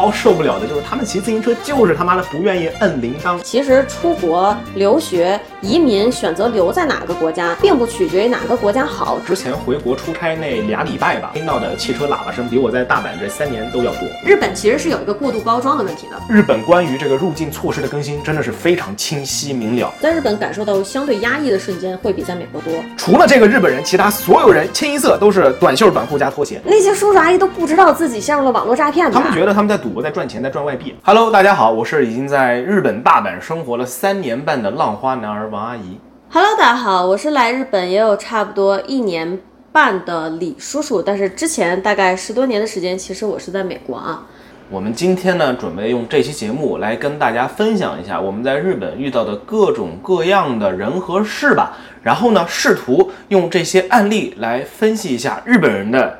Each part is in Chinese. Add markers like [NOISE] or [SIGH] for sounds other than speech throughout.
超受不了的就是他们骑自行车就是他妈的不愿意摁铃铛。其实出国留学、移民选择留在哪个国家，并不取决于哪个国家好。之前回国出差那俩礼拜吧，听到的汽车喇叭声比我在大阪这三年都要多。日本其实是有一个过度包装的问题的。日本关于这个入境措施的更新真的是非常清晰明了。在日本感受到相对压抑的瞬间会比在美国多。除了这个日本人，其他所有人清一色都是短袖短裤加拖鞋。那些叔叔阿姨都不知道自己陷入了网络诈骗。他们觉得他们在赌博，在赚钱，在赚外币。Hello，大家好，我是已经在日本大阪生活了三年半的浪花男儿王阿姨。Hello，大家好，我是来日本也有差不多一年半的李叔叔，但是之前大概十多年的时间，其实我是在美国啊。我们今天呢，准备用这期节目来跟大家分享一下我们在日本遇到的各种各样的人和事吧。然后呢，试图用这些案例来分析一下日本人的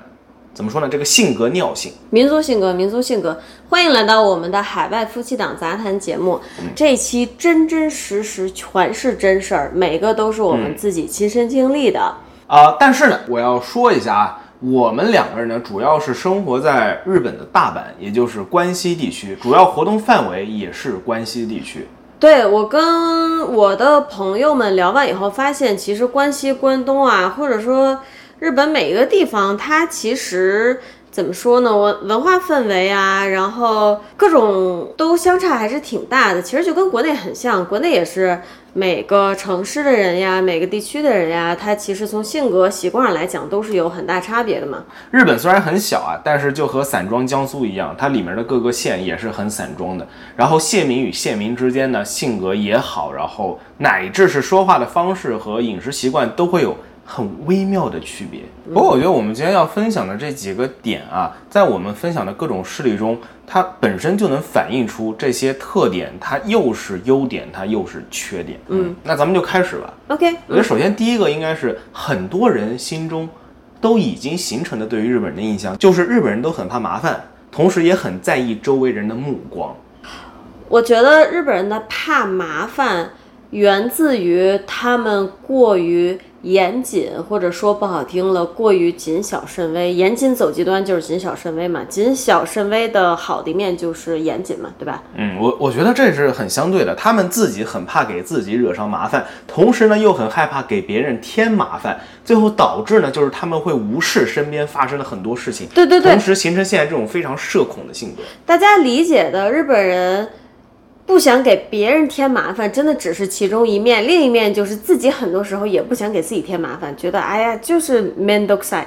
怎么说呢，这个性格尿性。民族性格，民族性格，欢迎来到我们的海外夫妻档杂谈节目。这一期真真实实全是真事儿，每个都是我们自己亲身经历的。啊、但是呢，我要说一下啊，我们两个人呢，主要是生活在日本的大阪，也就是关西地区，主要活动范围也是关西地区。对我跟我的朋友们聊完以后，发现其实关西、关东啊，或者说日本每一个地方，它其实怎么说呢？文文化氛围啊，然后各种都相差还是挺大的。其实就跟国内很像，国内也是每个城市的人呀，每个地区的人呀，他其实从性格习惯上来讲都是有很大差别的嘛。日本虽然很小啊，但是就和散装江苏一样，它里面的各个县也是很散装的。然后县民与县民之间呢，性格也好，然后乃至是说话的方式和饮食习惯都会有很微妙的区别。不过我觉得我们今天要分享的这几个点啊，在我们分享的各种事例中，它本身就能反映出这些特点，它又是优点，它又是缺点。嗯，那咱们就开始吧。OK，我觉得首先第一个应该是很多人心中都已经形成的对于日本人的印象，就是日本人都很怕麻烦，同时也很在意周围人的目光。我觉得日本人的怕麻烦，源自于他们过于严谨，或者说不好听了，过于谨小慎微。严谨走极端就是谨小慎微嘛，谨小慎微的好的一面就是严谨嘛，对吧？嗯，我我觉得这是很相对的，他们自己很怕给自己惹上麻烦，同时呢又很害怕给别人添麻烦，最后导致呢就是他们会无视身边发生的很多事情，对对对同时形成现在这种非常社恐的性格。大家理解的日本人不想给别人添麻烦，真的只是其中一面，另一面就是自己很多时候也不想给自己添麻烦，觉得哎呀就是 man d o x i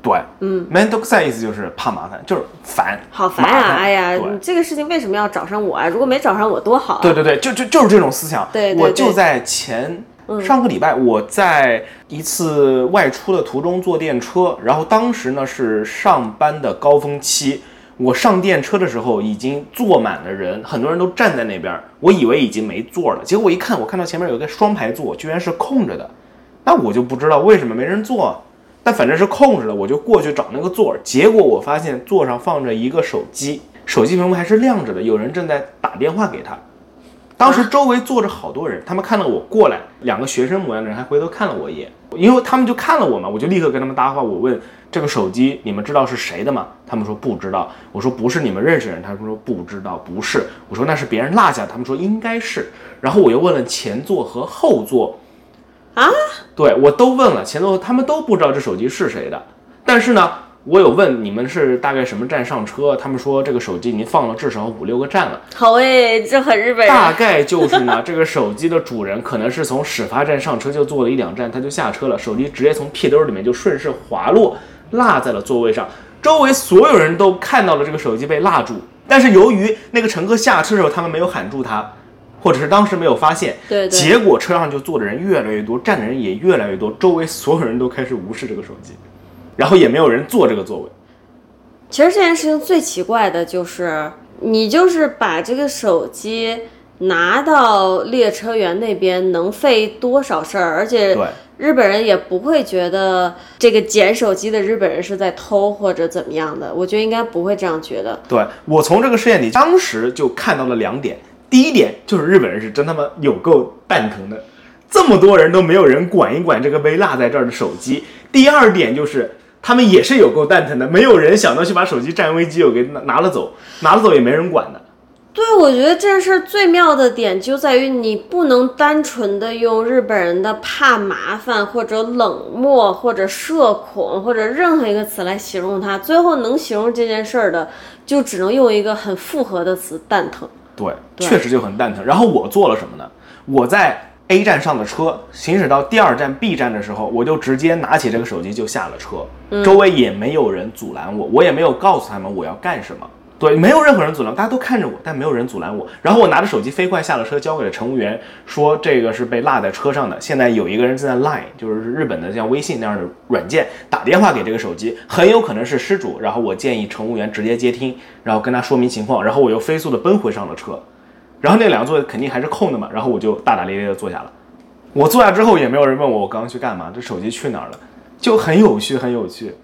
对，嗯 m a n d o x i 意思就是怕麻烦，就是烦，好烦呀、麻烦哎呀，你这个事情为什么要找上我啊？如果没找上我多好啊！对对对，就就就是这种思想。对对对我就在前上个礼拜，我在一次外出的途中坐电车，然后当时呢是上班的高峰期。我上电车的时候已经坐满了人，很多人都站在那边，我以为已经没座了，结果一看，我看到前面有个双排座，居然是空着的，那我就不知道为什么没人坐，但反正是空着的，我就过去找那个座，结果我发现座上放着一个手机，[LAUGHS] 手机屏幕还是亮着的，有人正在打电话给他。当时周围坐着好多人，他们看到我过来，两个学生模样的人还回头看了我一眼，因为他们就看了我嘛，我就立刻跟他们搭话。我问这个手机你们知道是谁的吗？他们说不知道。我说不是你们认识人，他们说不知道，不是。我说那是别人落下的，他们说应该是。然后我又问了前座和后座，啊，对我都问了前座，他们都不知道这手机是谁的。但是呢，我有问你们是大概什么站上车，他们说这个手机已经放了至少五六个站了。好诶，这很日本人。大概就是呢，[LAUGHS] 这个手机的主人可能是从始发站上车就坐了一两站，他就下车了，手机直接从屁兜里面就顺势滑落，落在了座位上。周围所有人都看到了这个手机被落住，但是由于那个乘客下车的时候他们没有喊住他，或者是当时没有发现，对对结果车上就坐的人越来越多，站的人也越来越多，周围所有人都开始无视这个手机，然后也没有人坐这个座位。其实这件事情最奇怪的就是，你就是把这个手机拿到列车员那边能费多少事儿，而且对日本人也不会觉得这个捡手机的日本人是在偷或者怎么样的，我觉得应该不会这样觉得。对我从这个事件里，当时就看到了两点。第一点就是日本人是真他妈有够蛋疼的，这么多人都没有人管一管这个被落在这儿的手机。第二点就是他们也是有够蛋疼的，没有人想到去把手机占为己有给拿拿了走，拿了走也没人管的。对，我觉得这件事儿最妙的点就在于你不能单纯的用日本人的怕麻烦或者冷漠或者社恐或者任何一个词来形容他，最后能形容这件事儿的，就只能用一个很复合的词——蛋疼。对，确实就很蛋疼。然后我做了什么呢？我在 A 站上的车，行驶到第二站 B 站的时候，我就直接拿起这个手机就下了车，周围也没有人阻拦我，我也没有告诉他们我要干什么。对，没有任何人阻拦，大家都看着我，但没有人阻拦我。然后我拿着手机飞快下了车，交给了乘务员，说这个是被落在车上的。现在有一个人正在 Line，就是日本的像微信那样的软件，打电话给这个手机，很有可能是失主。然后我建议乘务员直接接听，然后跟他说明情况。然后我又飞速的奔回上了车，然后那两个座位肯定还是空的嘛，然后我就大大咧咧的坐下了。我坐下之后也没有人问我我刚刚去干嘛，这手机去哪儿了，就很有趣，很有趣。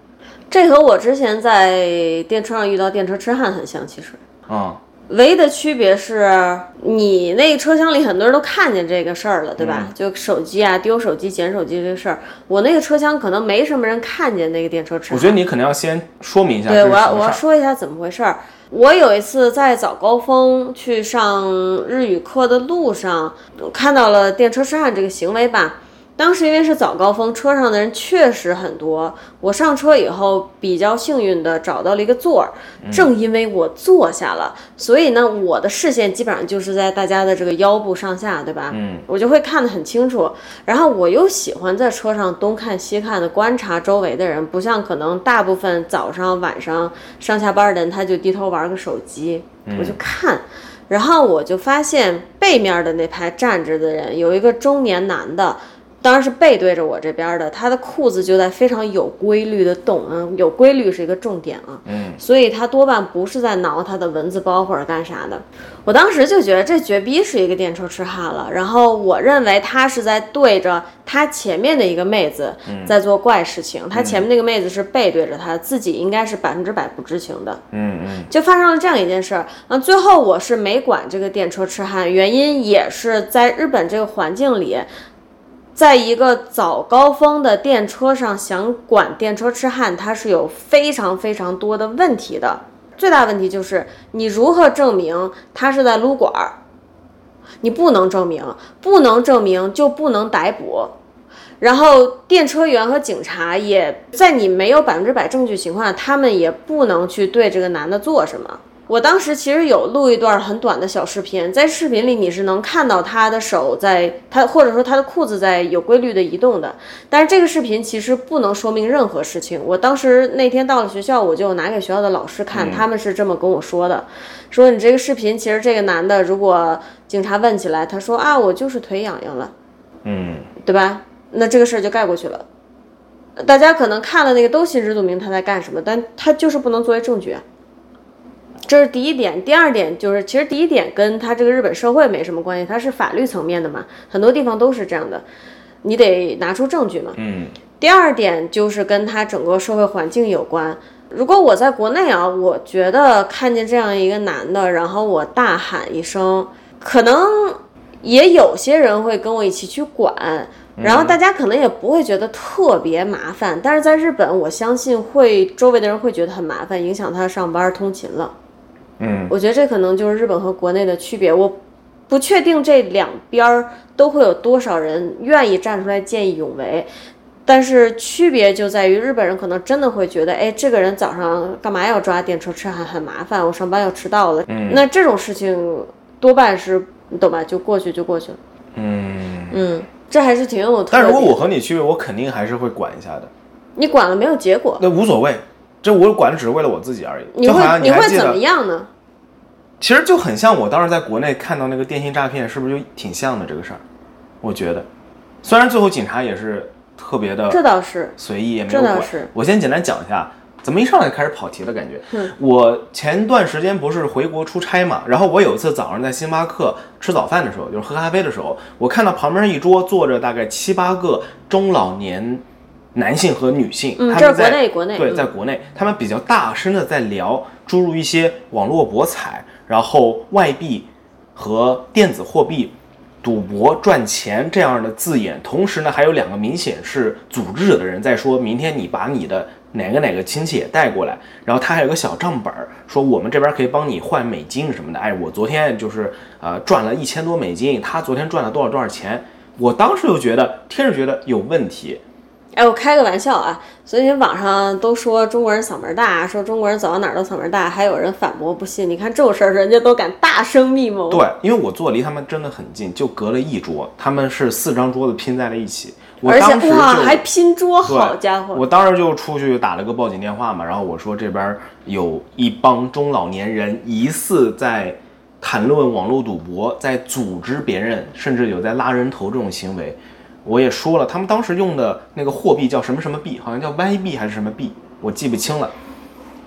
这和我之前在电车上遇到电车痴汉很像，其实，嗯，唯一的区别是你那个车厢里很多人都看见这个事儿了，对吧？就手机啊，丢手机、捡手机这个事儿，我那个车厢可能没什么人看见那个电车痴汉。我觉得你可能要先说明一下，对我要我要说一下怎么回事儿。我有一次在早高峰去上日语课的路上，看到了电车痴汉这个行为吧。当时因为是早高峰，车上的人确实很多。我上车以后比较幸运的找到了一个座儿，正因为我坐下了，所以呢，我的视线基本上就是在大家的这个腰部上下，对吧？嗯，我就会看得很清楚。然后我又喜欢在车上东看西看的观察周围的人，不像可能大部分早上晚上上下班的人，他就低头玩个手机，我就看。然后我就发现背面的那排站着的人有一个中年男的。当然是背对着我这边的，他的裤子就在非常有规律的动，嗯，有规律是一个重点啊，嗯，所以他多半不是在挠他的蚊子包或者干啥的。我当时就觉得这绝逼是一个电车痴汉了，然后我认为他是在对着他前面的一个妹子在做怪事情，他前面那个妹子是背对着他，自己应该是百分之百不知情的，嗯嗯，就发生了这样一件事儿。那最后我是没管这个电车痴汉，原因也是在日本这个环境里。在一个早高峰的电车上，想管电车痴汉，它是有非常非常多的问题的。最大问题就是你如何证明他是在撸管儿？你不能证明，不能证明就不能逮捕。然后电车员和警察也在你没有百分之百证据情况下，他们也不能去对这个男的做什么。我当时其实有录一段很短的小视频，在视频里你是能看到他的手在他或者说他的裤子在有规律的移动的，但是这个视频其实不能说明任何事情。我当时那天到了学校，我就拿给学校的老师看，他们是这么跟我说的，说你这个视频其实这个男的，如果警察问起来，他说啊我就是腿痒痒了，嗯，对吧？那这个事儿就盖过去了。大家可能看了那个都心知肚明他在干什么，但他就是不能作为证据。这是第一点，第二点就是，其实第一点跟他这个日本社会没什么关系，它是法律层面的嘛，很多地方都是这样的，你得拿出证据嘛。嗯。第二点就是跟他整个社会环境有关。如果我在国内啊，我觉得看见这样一个男的，然后我大喊一声，可能也有些人会跟我一起去管，然后大家可能也不会觉得特别麻烦。但是在日本，我相信会周围的人会觉得很麻烦，影响他上班通勤了。嗯，我觉得这可能就是日本和国内的区别。我不确定这两边儿都会有多少人愿意站出来见义勇为，但是区别就在于日本人可能真的会觉得，哎，这个人早上干嘛要抓电车痴汉，很麻烦，我上班要迟到了。嗯，那这种事情多半是你懂吧？就过去就过去了。嗯嗯，这还是挺有特。但如果我和你区别，我肯定还是会管一下的。你管了没有结果？那无所谓。这我管只是为了我自己而已，你会你会怎么样呢？其实就很像我当时在国内看到那个电信诈骗，是不是就挺像的这个事儿？我觉得，虽然最后警察也是特别的，这倒是随意也没有管。我先简单讲一下，怎么一上来就开始跑题的感觉？我前段时间不是回国出差嘛，然后我有一次早上在星巴克吃早饭的时候，就是喝咖啡的时候，我看到旁边一桌坐着大概七八个中老年。男性和女性，嗯，这是国内国内对，在国内，他们比较大声的在聊诸如一些网络博彩，然后外币和电子货币赌博赚钱这样的字眼，同时呢，还有两个明显是组织者的人在说，明天你把你的哪个哪个亲戚也带过来，然后他还有个小账本儿，说我们这边可以帮你换美金什么的。哎，我昨天就是呃赚了一千多美金，他昨天赚了多少多少钱，我当时就觉得听着觉得有问题。哎，我开个玩笑啊，所以网上都说中国人嗓门大，说中国人走到哪儿都嗓门大，还有人反驳不信。你看这种事儿，人家都敢大声密谋。对，因为我坐离他们真的很近，就隔了一桌，他们是四张桌子拼在了一起。我而当时且哇，还拼桌，好家伙！我当时就出去打了个报警电话嘛，然后我说这边有一帮中老年人疑似在谈论网络赌博，在组织别人，甚至有在拉人头这种行为。我也说了，他们当时用的那个货币叫什么什么币，好像叫 Y 币还是什么币，我记不清了。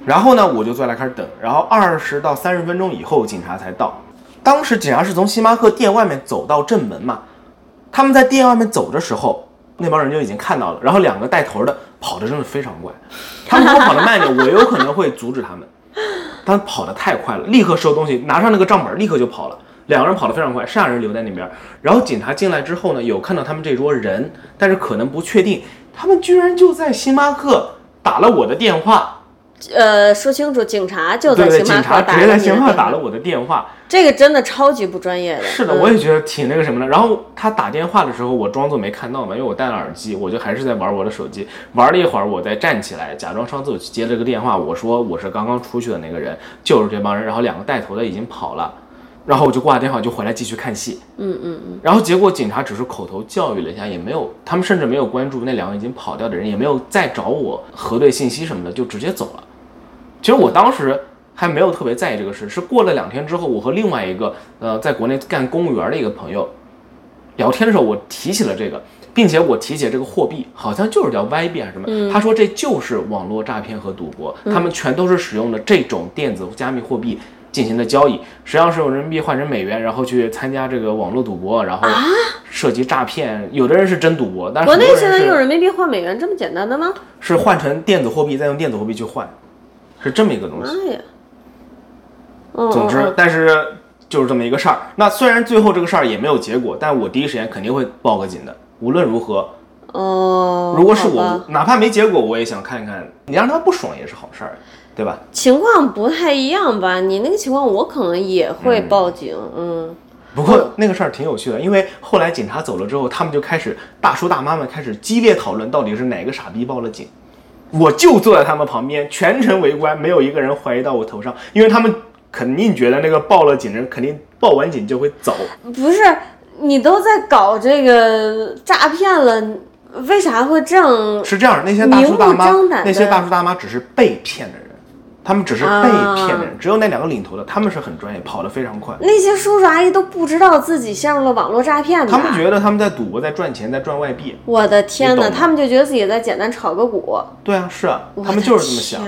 然后呢，我就坐来开始等，然后二十到三十分钟以后，警察才到。当时警察是从星巴克店外面走到正门嘛，他们在店外面走的时候，那帮人就已经看到了，然后两个带头的跑的真的非常快，他们如果跑得慢一点，我有可能会阻止他们，他们跑得太快了，立刻收东西，拿上那个账本，立刻就跑了。两个人跑得非常快，剩下人留在那边。然后警察进来之后呢，有看到他们这桌人，但是可能不确定，他们居然就在星巴克打了我的电话。呃，说清楚，警察就在星巴克打了我的电话。这个真的超级不专业的。是的，嗯我也觉得挺那个什么的。然后他打电话的时候，我装作没看到嘛，因为我戴了耳机，我就还是在玩我的手机。玩了一会儿，我再站起来，假装上厕所去接了个电话。我说我是刚刚出去的那个人，就是这帮人。然后两个带头的已经跑了，然后我就挂了电话，就回来继续看戏。嗯嗯嗯，然后结果警察只是口头教育了一下，也没有，他们甚至没有关注那两个已经跑掉的人，也没有再找我核对信息什么的，就直接走了。其实我当时还没有特别在意这个事，是过了两天之后，我和另外一个呃在国内干公务员的一个朋友聊天的时候，我提起了这个，并且我提起这个货币好像就是叫 Y 币还是什么，他说这就是网络诈骗和赌博，他们全都是使用的这种电子加密货币。进行的交易，实际上是用人民币换成美元，然后去参加这个网络赌博，然后涉及诈骗。有的人是真赌博，但是国内现在用人民币换美元这么简单的吗？是换成电子货币，再用电子货币去换，是这么一个东西。总之嗯，但是就是这么一个事儿。那虽然最后这个事儿也没有结果，但我第一时间肯定会报个警的。无论如何，哦，如果是我，哪怕没结果，我也想看一看，你让他不爽也是好事儿，对吧？情况不太一样吧？你那个情况，我可能也会报警。嗯，不过那个事儿挺有趣的，因为后来警察走了之后，他们就开始大叔大妈们开始激烈讨论，到底是哪个傻逼报了警。我就坐在他们旁边，全程围观，没有一个人怀疑到我头上，因为他们肯定觉得那个报了警的人肯定报完警就会走。不是，你都在搞这个诈骗了，为啥会这样？是这样，那些大叔大妈那些大叔大妈只是被骗的人，他们只是被骗的人，只有那两个领头的，他们是很专业，跑得非常快。那些叔叔阿姨都不知道自己陷入了网络诈骗吧？他们觉得他们在赌博，在赚钱，在赚外币。我的天呐，他们就觉得自己在简单炒个股。对啊，是啊，他们就是这么想。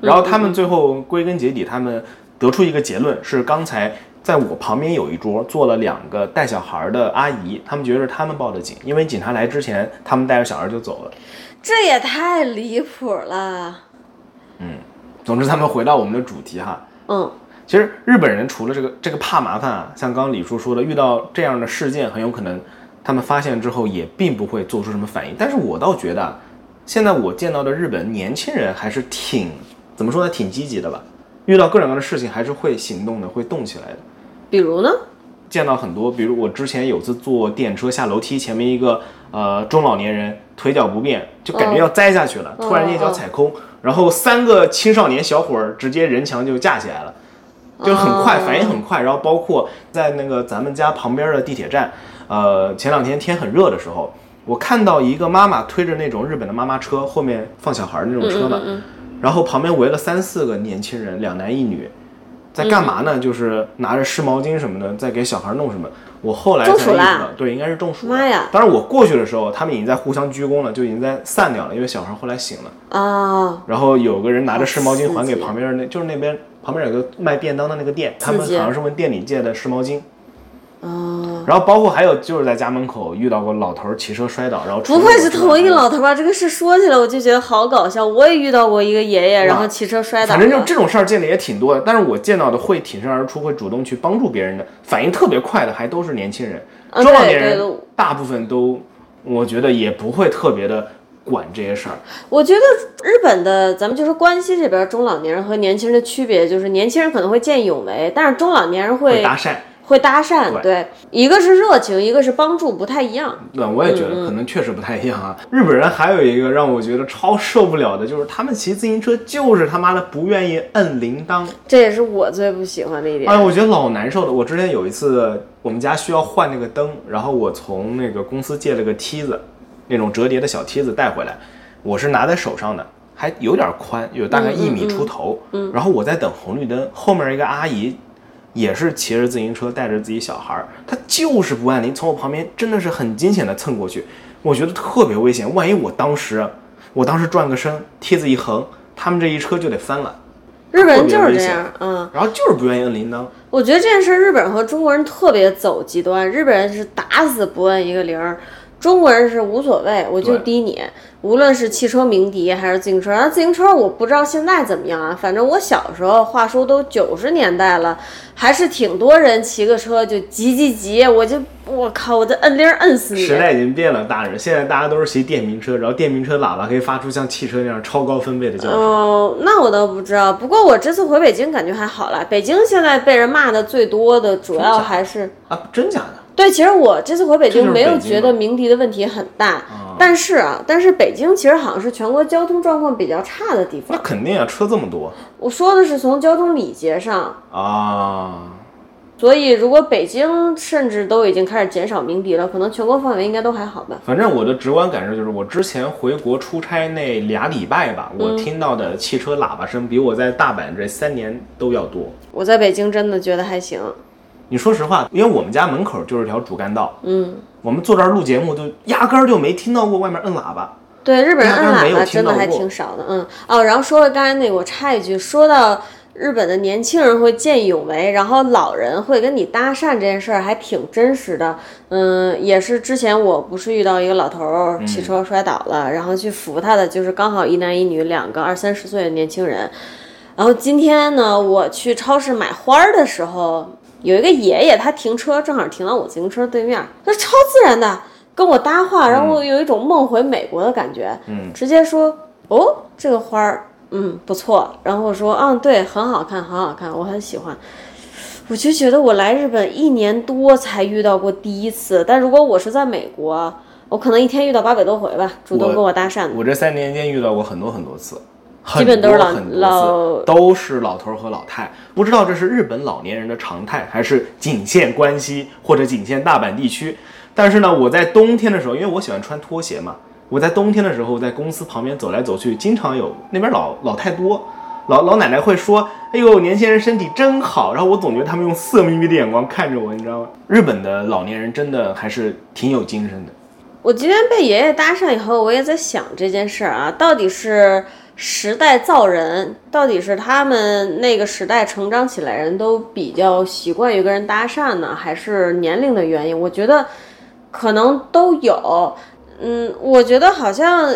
然后他们最后归根结底，他们得出一个结论是：刚才在我旁边有一桌坐了两个带小孩的阿姨，他们觉得是他们报的警，因为警察来之前，他们带着小孩就走了。这也太离谱了。总之，咱们回到我们的主题哈，嗯，其实日本人除了这个这个怕麻烦啊，像刚刚李叔说的，遇到这样的事件，很有可能他们发现之后也并不会做出什么反应。但是我倒觉得啊，现在我见到的日本年轻人还是挺怎么说呢，挺积极的吧。遇到各种各样的事情，还是会行动的，会动起来的。比如呢？见到很多，比如我之前有次坐电车下楼梯，前面一个呃中老年人腿脚不便，就感觉要栽下去了，突然一脚踩空，然后三个青少年小伙儿直接人墙就架起来了，就很快，哦反应很快。然后包括在那个咱们家旁边的地铁站，呃，前两天天很热的时候，我看到一个妈妈推着那种日本的妈妈车，后面放小孩那种车嘛，嗯然后旁边围了三四个年轻人，两男一女，在干嘛呢？就是拿着湿毛巾什么的，在给小孩弄什么。我后来才意识到，对，应该是中暑了。妈呀当然我过去的时候，他们已经在互相鞠躬了，就已经在散掉了，因为小孩后来醒了。啊，然后有个人拿着湿毛巾还给旁边的那，就是那边旁边有个卖便当的那个店，他们好像是问店里借的湿毛巾。哦，然后包括还有就是在家门口遇到过老头儿骑车摔倒，然后不会是同一老头吧？这个事说起来我就觉得好搞笑。我也遇到过一个爷爷，然后骑车摔倒。反正就这种事儿见的也挺多的，但是我见到的会挺身而出，会主动去帮助别人的，反应特别快的，还都是年轻人。啊中老年人大部分都，我觉得也不会特别的管这些事儿。我觉得日本的，咱们就说关西这边中老年人和年轻人的区别，就是年轻人可能会见义勇为，但是中老年人会搭讪。会搭讪，对，一个是热情，一个是帮助，不太一样。对，我也觉得可能确实不太一样啊。日本人还有一个让我觉得超受不了的，就是他们骑自行车就是他妈的不愿意摁铃铛，这也是我最不喜欢的一点。哎，我觉得老难受的。我之前有一次，我们家需要换那个灯，然后我从那个公司借了个梯子，那种折叠的小梯子带回来，我是拿在手上的，还有点宽，有大概一米出头。嗯，然后我在等红绿灯，后面一个阿姨。也是骑着自行车带着自己小孩儿，他就是不按铃，从我旁边真的是很惊险的蹭过去，我觉得特别危险。万一我当时，我当时转个身，梯子一横，他们这一车就得翻了。日本人就是这样，嗯，然后就是不愿意摁铃铛。我觉得这件事，日本人和中国人特别走极端，日本人是打死不摁一个铃儿。中国人是无所谓，我就滴你，无论是汽车鸣笛还是自行车。那自行车我不知道现在怎么样啊，反正我小时候，话说都九十年代了，还是挺多人骑个车就急急急，我就我靠，我这摁铃摁死你。时代已经变了，大人，现在大家都是骑电瓶车，然后电瓶车喇叭可以发出像汽车那样超高分贝的叫声。哦，那我倒不知道。不过我这次回北京感觉还好了，北京现在被人骂的最多的主要还是啊，真假的？对，其实我这次回北京没有觉得鸣笛的问题很大，但是啊，但是北京其实好像是全国交通状况比较差的地方。那肯定啊，车这么多。我说的是从交通礼节上啊，所以如果北京甚至都已经开始减少鸣笛了，可能全国范围应该都还好吧。反正我的直观感受就是，我之前回国出差那俩礼拜吧，我听到的汽车喇叭声比我在大阪这三年都要多。我在北京真的觉得还行。你说实话，因为我们家门口就是条主干道，嗯，我们坐这儿录节目，就压根儿就没听到过外面摁喇叭。对，日本人摁喇叭真的还挺少的，嗯哦。然后说了刚才那个，我插一句，说到日本的年轻人会见义勇为，然后老人会跟你搭讪这件事儿还挺真实的，嗯，也是之前我不是遇到一个老头儿骑车摔倒了，然后去扶他的，就是刚好一男一女两个二三十岁的年轻人。然后今天呢，我去超市买花儿的时候。有一个爷爷，他停车正好停到我自行车对面，他超自然的跟我搭话，然后我有一种梦回美国的感觉，嗯，直接说哦，这个花儿，嗯，不错，然后我说，嗯，对，很好看，很好看，我很喜欢，我就觉得我来日本一年多才遇到过第一次，但如果我是在美国，我可能一天遇到八百多回吧，主动跟我搭讪的。我这三年间遇到过很多很多次。基本都是老老都是老头和老太，不知道这是日本老年人的常态，还是仅限关西或者仅限大阪地区。但是呢，我在冬天的时候，因为我喜欢穿拖鞋嘛，我在冬天的时候在公司旁边走来走去，经常有那边老老太多，老老奶奶会说：“哎呦，年轻人身体真好。”然后我总觉得他们用色眯眯的眼光看着我，你知道吗？日本的老年人真的还是挺有精神的。我今天被爷爷搭讪以后，我也在想这件事儿啊，到底是。时代造人，到底是他们那个时代成长起来人都比较习惯于跟人搭讪呢，还是年龄的原因？我觉得可能都有。嗯，我觉得好像，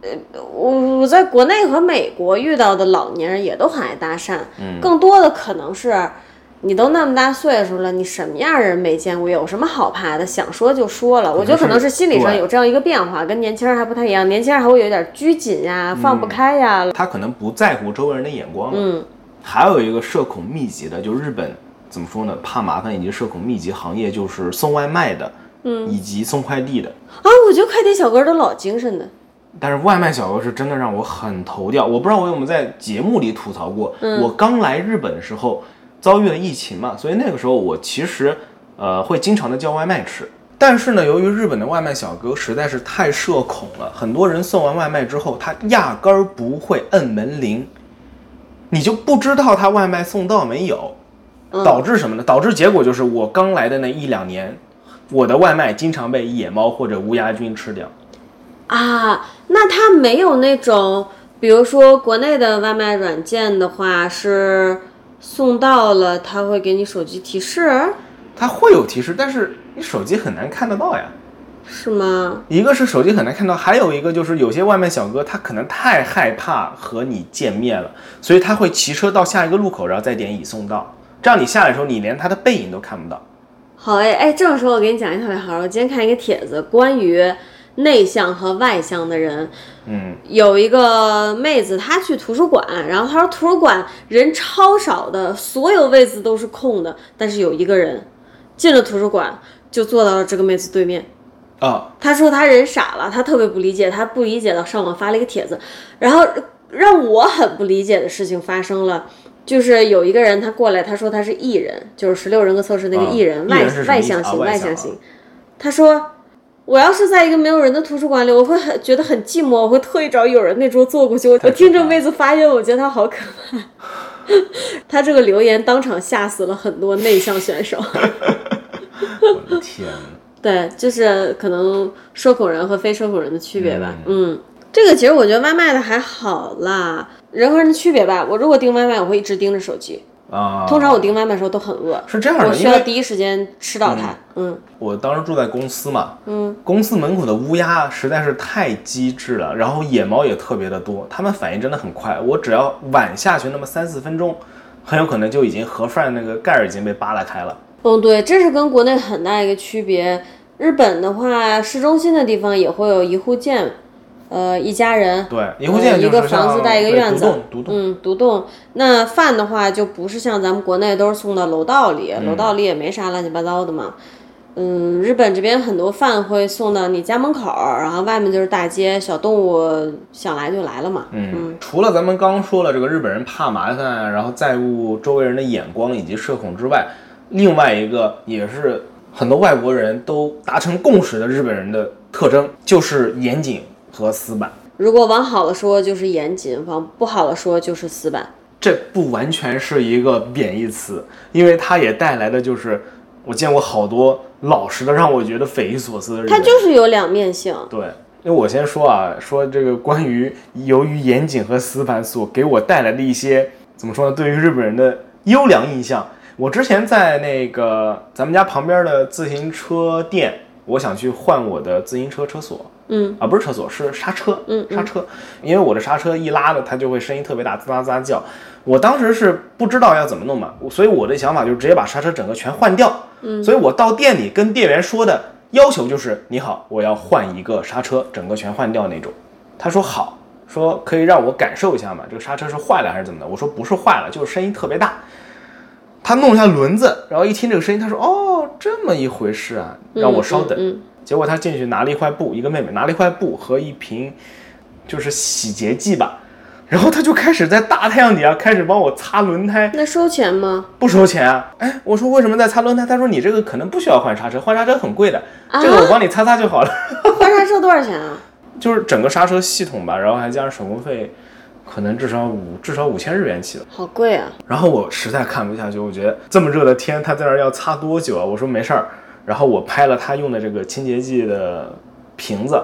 呃，我我在国内和美国遇到的老年人也都很爱搭讪，更多的可能是。你都那么大岁数了，你什么样人没见过？有什么好怕的？想说就说了。我觉得可能是心理上有这样一个变化，跟年轻人还不太一样。年轻人还会有点拘谨呀，放不开呀。他可能不在乎周围人的眼光。嗯，还有一个社恐密集的，就日本怎么说呢？怕麻烦以及社恐密集行业就是送外卖的，嗯，以及送快递的。啊，我觉得快递小哥都老精神的。但是外卖小哥是真的让我很头掉。我不知道我有没有在节目里吐槽过。我刚来日本的时候。遭遇了疫情嘛，所以那个时候我其实，呃，会经常的叫外卖吃。但是呢，由于日本的外卖小哥实在是太社恐了，很多人送完外卖之后，他压根儿不会摁门铃，你就不知道他外卖送到没有，导致什么呢？导致结果就是我刚来的那一两年，我的外卖经常被野猫或者乌鸦君吃掉。啊，那他没有那种，比如说国内的外卖软件的话是。送到了，他会给你手机提示。他会有提示，但是你手机很难看得到呀。是吗？一个是手机很难看到，还有一个就是有些外卖小哥他可能太害怕和你见面了，所以他会骑车到下一个路口，然后再点已送到，这样你下来的时候你连他的背影都看不到。好哎哎，这种时候，我给你讲一个特别好。我今天看一个帖子，关于内向和外向的人。嗯，有一个妹子，她去图书馆，然后她说图书馆人超少的，所有位子都是空的，但是有一个人进了图书馆，就坐到了这个妹子对面。啊，她说他人傻了，她特别不理解，她不理解到上网发了一个帖子，然后让我很不理解的事情发生了，就是有一个人他过来，他说他是 E 人，就是十六人格测试那个 E 人，外啊 E 外向型，外向啊外向型。他说我要是在一个没有人的图书馆里，我会很觉得很寂寞，我会特意找有人那桌坐过去。我我听这妹子发言，我觉得她好可怕。[LAUGHS] 她这个留言当场吓死了很多内向选手。我的天呐，[LAUGHS] 对，就是可能社恐人和非社恐人的区别吧。嗯，这个其实我觉得外卖的还好啦，人和人的区别吧。我如果订外卖，我会一直盯着手机。啊，通常我订外卖的时候都很饿，是这样的，我需要第一时间吃到它。嗯我当时住在公司嘛，嗯，公司门口的乌鸦实在是太机智了，然后野猫也特别的多，它们反应真的很快，我只要晚下去那么三四分钟，很有可能就已经盒饭那个盖儿已经被扒拉开了。嗯，对，这是跟国内很大一个区别。日本的话，市中心的地方也会有一户建，呃，一家人。对，一户建呃一个房子带一个院子独栋，嗯，独栋。那饭的话，就不是像咱们国内都是送到楼道里，楼道里也没啥乱七八糟的嘛。嗯，日本这边很多饭会送到你家门口，然后外面就是大街，小动物想来就来了嘛。嗯，除了咱们刚说了这个日本人怕麻烦，然后在乎周围人的眼光以及社恐之外，另外一个也是很多外国人都达成共识的日本人的特征，就是严谨和死板。如果往好了说就是严谨，往不好了说就是死板。这不完全是一个贬义词，因为它也带来的就是我见过好多老实的让我觉得匪夷所思的日本它。就是有两面性。对，因为我先说啊，说这个关于由于严谨和死板所给我带来的一些怎么说呢，对于日本人的优良印象。我之前在那个咱们家旁边的自行车店，我想去换我的自行车车锁。嗯啊，不是车锁，是刹车，嗯刹车，因为我的刹车一拉的，它就会声音特别大，滋啦滋啦叫。我当时是不知道要怎么弄嘛，所以我的想法就是直接把刹车整个全换掉。嗯，所以我到店里跟店员说的要求就是：你好，我要换一个刹车，整个全换掉那种。他说好，说可以让我感受一下嘛，这个刹车是坏了还是怎么的？我说不是坏了，就是声音特别大。他弄一下轮子，然后一听这个声音，他说：“哦，这么一回事啊，让我稍等。嗯，结果他进去拿了一块布，一个妹妹拿了一块布和一瓶就是洗洁剂吧，然后他就开始在大太阳底下 [LAUGHS] 开始帮我擦轮胎，那收钱吗？不收钱啊！哎，我说为什么在擦轮胎？他说你这个可能不需要换刹车，换刹车很贵的，这个我帮你擦擦就好了。换刹车多少钱啊？[LAUGHS] 就是整个刹车系统吧，然后还加上手工费，可能至少五至少五千日元起了。好贵啊！然后我实在看不下去，我觉得这么热的天，他在那儿要擦多久啊？我说没事儿，然后我拍了他用的这个清洁剂的瓶子，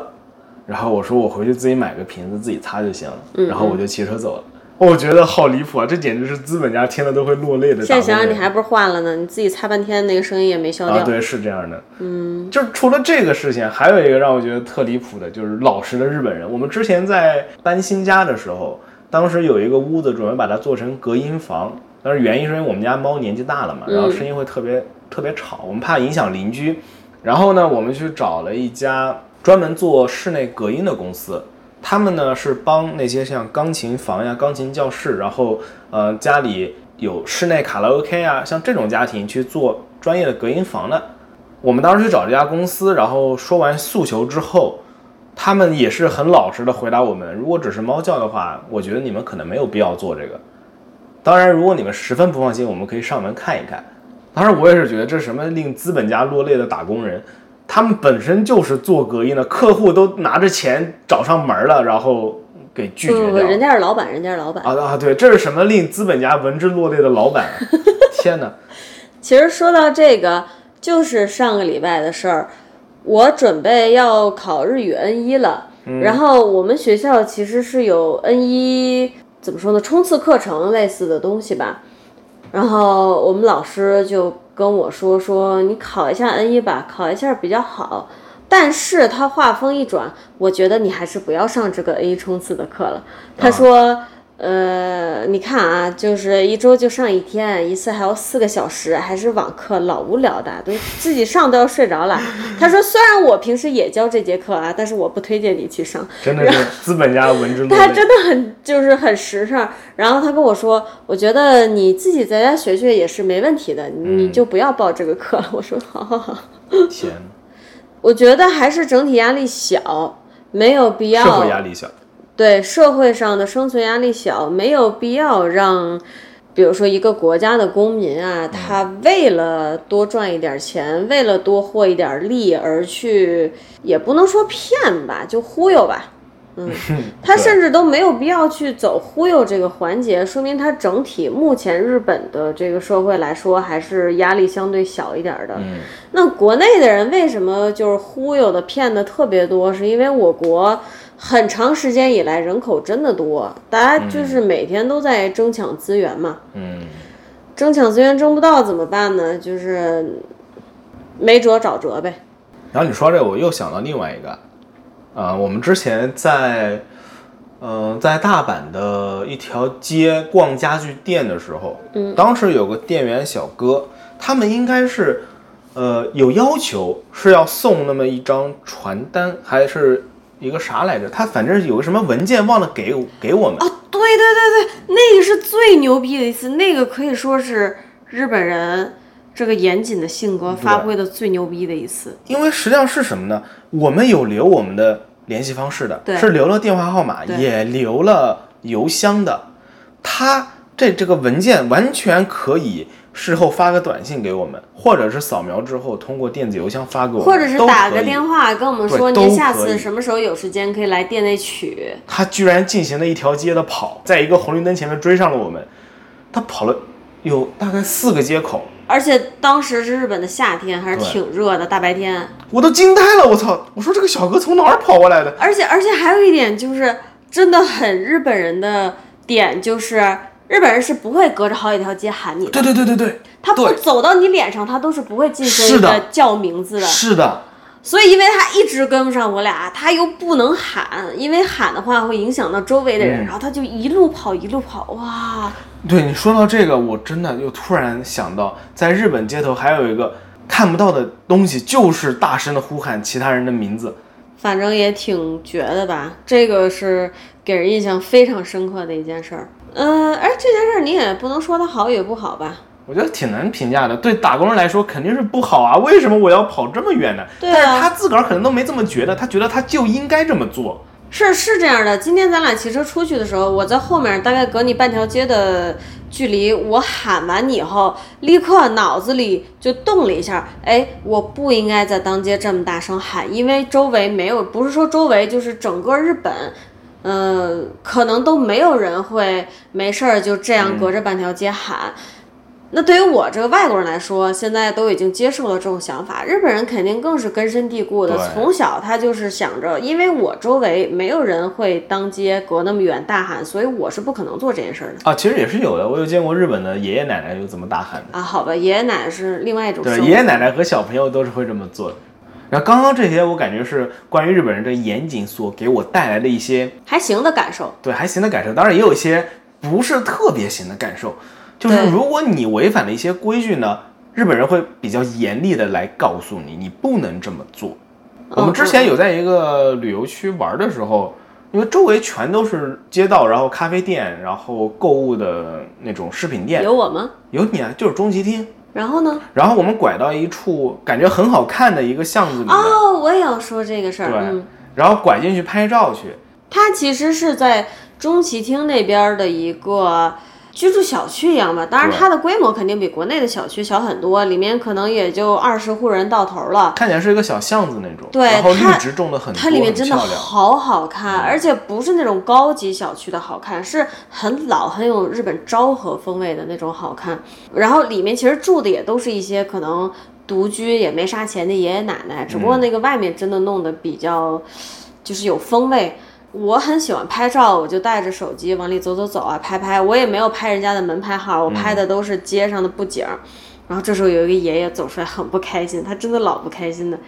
然后我说我回去自己买个瓶子自己擦就行了，然后我就骑车走了。我觉得好离谱啊！这简直是资本家听了都会落泪的。现在想想你还不是换了呢，你自己擦半天那个声音也没消掉。啊，对，是这样的。嗯，就是除了这个事情，还有一个让我觉得特离谱的，就是老实的日本人。我们之前在搬新家的时候，当时有一个屋子准备把它做成隔音房，但是原因是因为我们家猫年纪大了嘛，然后声音会特别特别吵，我们怕影响邻居。然后呢，我们去找了一家专门做室内隔音的公司。他们呢是帮那些像钢琴房呀、钢琴教室，然后呃家里有室内卡拉 OK 啊，像这种家庭去做专业的隔音房的。我们当时去找这家公司，然后说完诉求之后，他们也是很老实的回答我们：如果只是猫叫的话，我觉得你们可能没有必要做这个。当然，如果你们十分不放心，我们可以上门看一看。当然，我也是觉得这是什么令资本家落泪的打工人。他们本身就是做隔音的，客户都拿着钱找上门了，然后给拒绝不不不，掉。人家是老板，人家是老板。啊啊！对，这是什么令资本家闻之落泪的老板啊？天哪！其实说到这个，就是上个礼拜的事儿。我准备要考日语 N 一了，然后我们学校其实是有 N 一怎么说呢，冲刺课程类似的东西吧。然后我们老师就跟我说说，你考一下 N 一吧，考一下比较好。但是他话锋一转，我觉得你还是不要上这个 A 冲刺的课了。他说。呃，你看啊，就是一周就上一天，一次还要四个小时，还是网课，老无聊的，都自己上都要睡着了。他说，虽然我平时也教这节课啊，但是我不推荐你去上。真的是资本家的文之路。他真的很就是很实诚。然后他跟我说，我觉得你自己在家学学也是没问题的，你就不要报这个课了。[LAUGHS] 我说，好好好。天，我觉得还是整体压力小，没有必要。社会压力小。对社会上的生存压力小，没有必要让，比如说一个国家的公民啊，他为了多赚一点钱，为了多获一点利而去，也不能说骗吧，就忽悠吧。嗯，[LAUGHS] 他甚至都没有必要去走忽悠这个环节，说明他整体目前日本的这个社会来说还是压力相对小一点的。那国内的人为什么就是忽悠的骗的特别多？是因为我国。很长时间以来，人口真的多，大家就是每天都在争抢资源嘛。嗯，争抢资源争不到怎么办呢？就是没辙找辙呗。然后你说这，我又想到另外一个，啊，我们之前在，呃，在大阪的一条街逛家具店的时候，嗯，当时有个店员小哥，他们应该是，呃，有要求是要送那么一张传单，还是？一个啥来着？他反正有个什么文件忘了给给我们哦，对对对对，那个是最牛逼的一次，那个可以说是日本人这个严谨的性格发挥的最牛逼的一次。因为实际上是什么呢？我们有留我们的联系方式的，是留了电话号码，也留了邮箱的。他这这个文件完全可以。事后发个短信给我们，或者是扫描之后通过电子邮箱发给我们，或者是打个电话跟我们说您下次什么时候有时间可以来店内取。他居然进行了一条街的跑，在一个红绿灯前面追上了我们，他跑了有大概四个街口，而且当时是日本的夏天，还是挺热的，大白天，我都惊呆了，我操！我说这个小哥从哪儿跑过来的？而且而且还有一点就是真的很日本人的点就是。日本人是不会隔着好几条街喊你的。对对对对对，他不走到你脸上，他都是不会近身的叫名字的。是的。所以，因为他一直跟不上我俩，他又不能喊，因为喊的话会影响到周围的人，然后他就一路跑一路跑，哇！对你说到这个，我真的又突然想到，在日本街头还有一个看不到的东西，就是大声的呼喊其他人的名字。反正也挺绝的吧？这个是给人印象非常深刻的一件事儿。嗯，而这件事儿你也不能说它好与不好吧？我觉得挺难评价的。对打工人来说肯定是不好啊！为什么我要跑这么远呢？对啊。但是他自个儿可能都没这么觉得，他觉得他就应该这么做。是是这样的。今天咱俩骑车出去的时候，我在后面大概隔你半条街的距离，我喊完你以后，立刻脑子里就动了一下。哎，我不应该在当街这么大声喊，因为周围没有，不是说周围，就是整个日本。嗯，可能都没有人会没事儿就这样隔着半条街喊。那对于我这个外国人来说，现在都已经接受了这种想法。日本人肯定更是根深蒂固的，从小他就是想着，因为我周围没有人会当街隔那么远大喊，所以我是不可能做这件事的。啊，其实也是有的，我有见过日本的爷爷奶奶就这么大喊的。啊，好吧，爷爷奶奶是另外一种。对，爷爷奶奶和小朋友都是会这么做的。然后刚刚这些，我感觉是关于日本人的严谨所给我带来的一些还行的感受。对，还行的感受。当然也有一些不是特别行的感受，就是如果你违反了一些规矩呢，日本人会比较严厉的来告诉你，你不能这么做。我们之前有在一个旅游区玩的时候，因为周围全都是街道，然后咖啡店，然后购物的那种饰品店。有我吗？有你啊，就是中崎町。然后呢？然后我们拐到一处感觉很好看的一个巷子里。哦，我也要说这个事儿。对，然后拐进去拍照去。它其实是在中旗厅那边的一个。居住小区一样吧，当然它的规模肯定比国内的小区小很多，里面可能也就二十户人到头了。看起来是一个小巷子那种，对，然后绿植种的很，它里面真的好好看，而且不是那种高级小区的好看，是很老很有日本昭和风味的那种好看。然后里面其实住的也都是一些可能独居也没啥钱的爷爷奶奶，只不过那个外面真的弄得比较就是有风味。我很喜欢拍照，我就带着手机往里走走走啊，拍拍。我也没有拍人家的门牌号，我拍的都是街上的布景。然后这时候有一个爷爷走出来，很不开心，他真的老不开心的。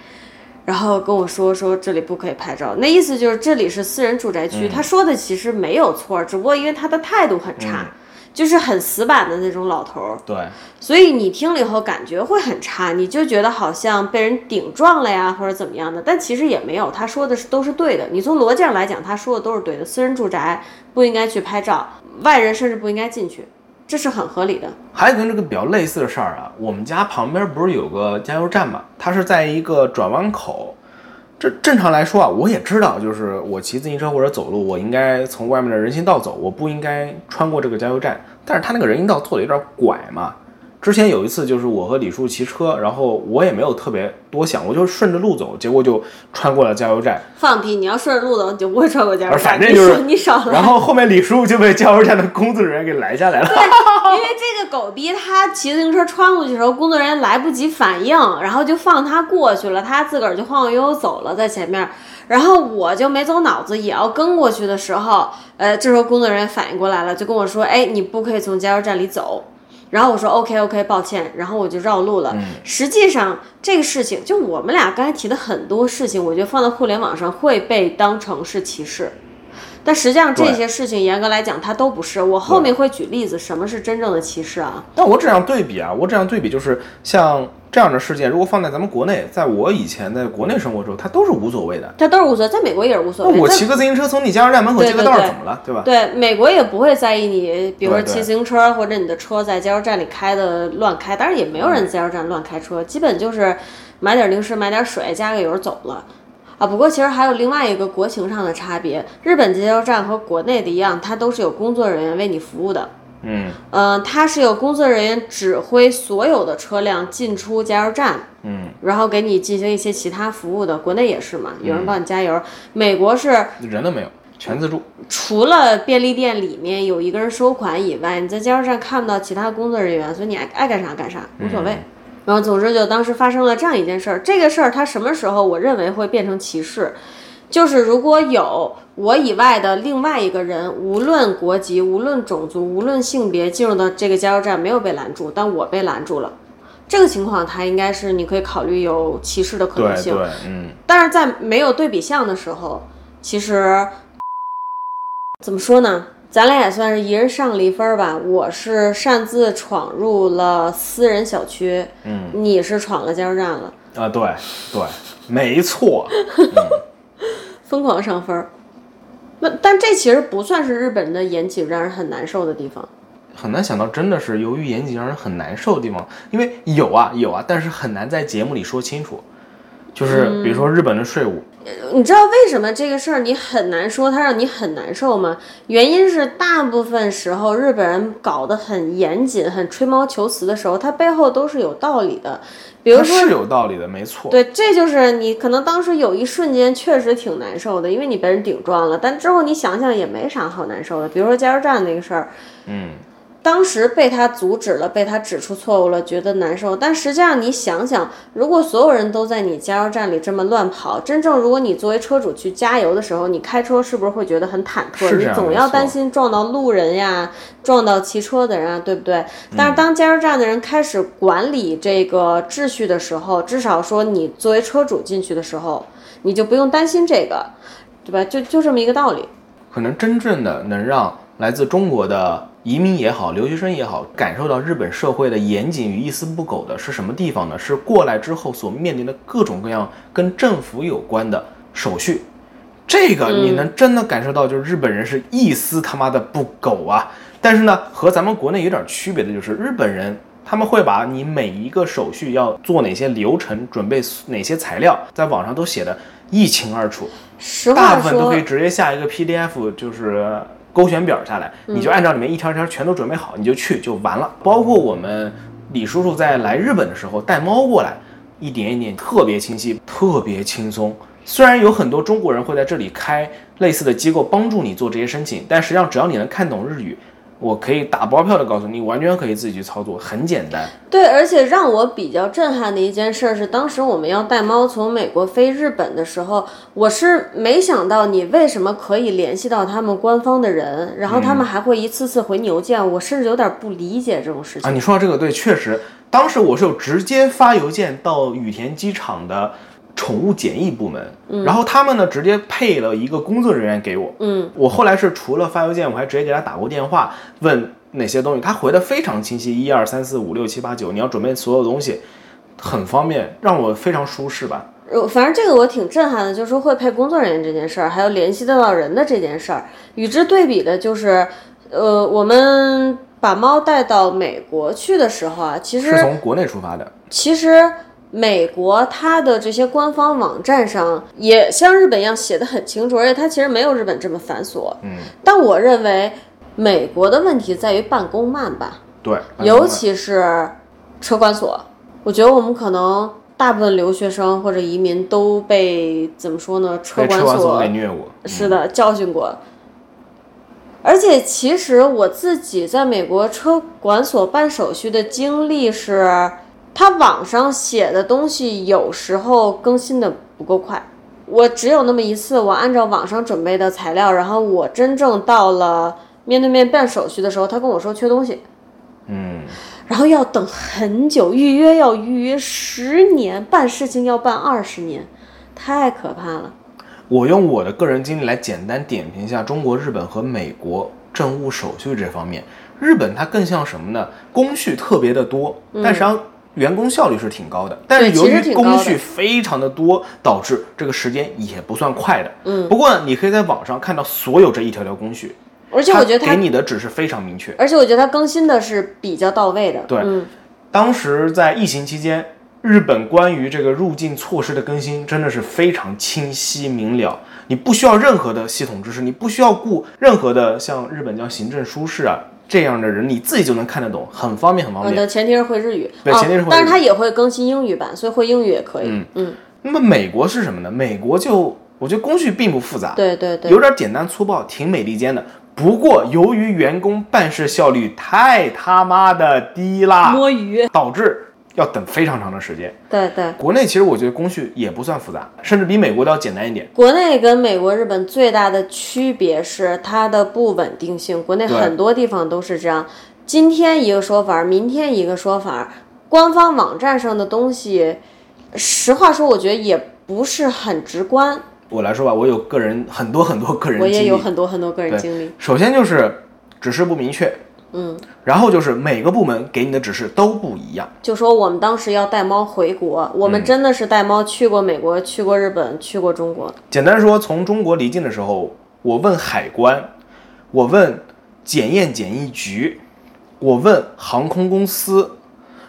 然后跟我说说这里不可以拍照，那意思就是这里是私人住宅区。他说的其实没有错，只不过因为他的态度很差。就是很死板的那种老头儿，对，所以你听了以后感觉会很差，你就觉得好像被人顶撞了呀，或者怎么样的，但其实也没有，他说的是都是对的。你从逻辑上来讲，他说的都是对的。私人住宅不应该去拍照，外人甚至不应该进去，这是很合理的。还有跟这个比较类似的事儿啊，我们家旁边不是有个加油站嘛？它是在一个转弯口。这正常来说啊，我也知道，就是我骑自行车或者走路，我应该从外面的人行道走，我不应该穿过这个加油站。但是他那个人行道做的有点拐嘛。之前有一次，就是我和李叔骑车，然后我也没有特别多想，我就顺着路走，结果就穿过了加油站。放屁！你要顺着路走，你就不会穿过加油站。反正就是你少。然后后面李叔就被加油站的工作人员给拦下来了。对，[LAUGHS] 因为这个狗逼他骑自行车穿过去的时候，工作人员来不及反应，然后就放他过去了，他自个儿就晃晃悠悠走了在前面，然后我就没走脑子，也要跟过去的时候，呃，这时候工作人员反应过来了，就跟我说：“哎，你不可以从加油站里走。”然后我说 OK OK，抱歉，然后我就绕路了。实际上这个事情，就我们俩刚才提的很多事情，我觉得放在互联网上会被当成是歧视，但实际上这些事情严格来讲它都不是。我后面会举例子，什么是真正的歧视啊？但我这样对比啊，我这样对比就是像。这样的事件，如果放在咱们国内，在我以前在国内生活中，它都是无所谓的，它都是无所谓，在美国也是无所谓。我骑个自行车从你加油站门口接个道怎么了，对吧？对，美国也不会在意你，比如说骑自行车或者你的车在加油站里开的乱开，当然也没有人加油站乱开车，基本就是买点零食、买点水、加个油走了。啊，不过其实还有另外一个国情上的差别，日本加油站和国内的一样，它都是有工作人员为你服务的。嗯嗯，它是有工作人员指挥所有的车辆进出加油站，嗯，然后给你进行一些其他服务的。国内也是嘛，有人帮你加油。美国是人都没有，全自助。除了便利店里面有一个人收款以外，你在加油站看不到其他工作人员，所以你爱爱干啥干啥，无所谓。然后总之就当时发生了这样一件事儿，这个事儿它什么时候我认为会变成歧视？就是如果有我以外的另外一个人，无论国籍、无论种族、无论性别，进入到这个加油站没有被拦住，但我被拦住了，这个情况他应该是你可以考虑有歧视的可能性。对对，嗯。但是在没有对比项的时候，其实怎么说呢？咱俩也算是一人上了一分吧。我是擅自闯入了私人小区，嗯，你是闯了加油站了。啊，对对，没错。[LAUGHS] 疯狂上分儿，那但这其实不算是日本的严谨让人很难受的地方。很难想到，真的是由于严谨让人很难受的地方，因为有啊有啊，但是很难在节目里说清楚。就是比如说日本的税务，你知道为什么这个事儿你很难说，它让你很难受吗？原因是大部分时候日本人搞得很严谨、很吹毛求疵的时候，它背后都是有道理的。比如说是有道理的，没错。对，这就是你可能当时有一瞬间确实挺难受的，因为你被人顶撞了。但之后你想想也没啥好难受的。比如说加油站那个事儿，嗯。当时被他阻止了，被他指出错误了，觉得难受。但实际上，你想想，如果所有人都在你加油站里这么乱跑，真正如果你作为车主去加油的时候，你开车是不是会觉得很忐忑？你总要担心撞到路人呀，撞到骑车的人啊，对不对？但是当加油站的人开始管理这个秩序的时候，至少说你作为车主进去的时候，你就不用担心这个，对吧？就就这么一个道理。可能真正的能让来自中国的。移民也好，留学生也好，感受到日本社会的严谨与一丝不苟的是什么地方呢？是过来之后所面临的各种各样跟政府有关的手续。这个你能真的感受到，就是日本人是一丝他妈的不苟啊！但是呢，和咱们国内有点区别的就是，日本人他们会把你每一个手续要做哪些流程，准备哪些材料，在网上都写的一清二楚。大部分都可以直接下一个 PDF，就是。勾选表下来，你就按照里面一条一条全都准备好，你就去就完了。包括我们李叔叔在来日本的时候带猫过来，一点一点特别清晰，特别轻松。虽然有很多中国人会在这里开类似的机构帮助你做这些申请，但实际上只要你能看懂日语。我可以打包票的告诉你，完全可以自己去操作，很简单。对，而且让我比较震撼的一件事是，当时我们要带猫从美国飞日本的时候，我是没想到你为什么可以联系到他们官方的人，然后他们还会一次次回你邮件，我甚至有点不理解这种事情啊。你说到这个对，确实，当时我是有直接发邮件到羽田机场的宠物检疫部门，然后他们呢直接配了一个工作人员给我，嗯，我后来是除了发邮件，我还直接给他打过电话，问哪些东西，他回的非常清晰，一二三四五六七八九，你要准备所有东西，很方便，让我非常舒适吧。呃反正这个我挺震撼的，就是说会配工作人员这件事儿，还有联系得到人的这件事儿。与之对比的就是，呃，我们把猫带到美国去的时候啊，其实是从国内出发的，其实美国它的这些官方网站上也像日本一样写的很清楚，而且它其实没有日本这么繁琐。嗯，但我认为美国的问题在于办公慢吧，对，尤其是车管所。我觉得我们可能大部分留学生或者移民都被怎么说呢？车管所是的，教训过。而且其实我自己在美国车管所办手续的经历是，他网上写的东西有时候更新的不够快。我只有那么一次，我按照网上准备的材料，然后我真正到了面对面办手续的时候，他跟我说缺东西，嗯，然后要等很久，预约要预约十年，办事情要办二十年，太可怕了。我用我的个人经历来简单点评一下中国、日本和美国政务手续这方面。日本它更像什么呢？工序特别的多，但实际上员工效率是挺高的。但是由于工序非常的多，导致这个时间也不算快的。嗯，不过，你可以在网上看到所有这一条条工序，而且我觉得他它给你的指示非常明确。而且我觉得它更新的是比较到位的。对嗯，当时在疫情期间，日本关于这个入境措施的更新真的是非常清晰明了，你不需要任何的系统知识，你不需要顾任何的像日本叫行政书士啊这样的人，你自己就能看得懂，很方便，很方便。你的前提是会日语，对啊前提是会日语但是它也会更新英语版，所以会英语也可以。嗯嗯，那么美国是什么呢？美国就我觉得工序并不复杂，对对对，有点简单粗暴，挺美利坚的。不过由于员工办事效率太他妈的低啦，摸鱼。导致要等非常长的时间。对对，国内其实我觉得工序也不算复杂，甚至比美国都要简单一点。国内跟美国、日本最大的区别是它的不稳定性。国内很多地方都是这样，今天一个说法，明天一个说法，官方网站上的东西，实话说，我觉得也不是很直观。我来说吧，我有个人很多很多个人我也有。很多很多个人经历。首先就是指示不明确，嗯，然后就是每个部门给你的指示都不一样。就说我们当时要带猫回国，我嗯们真的是带猫去过美国、去过日本、去过中国。简单说，从中国离境的时候，我问海关，我问检验检疫局，我问航空公司，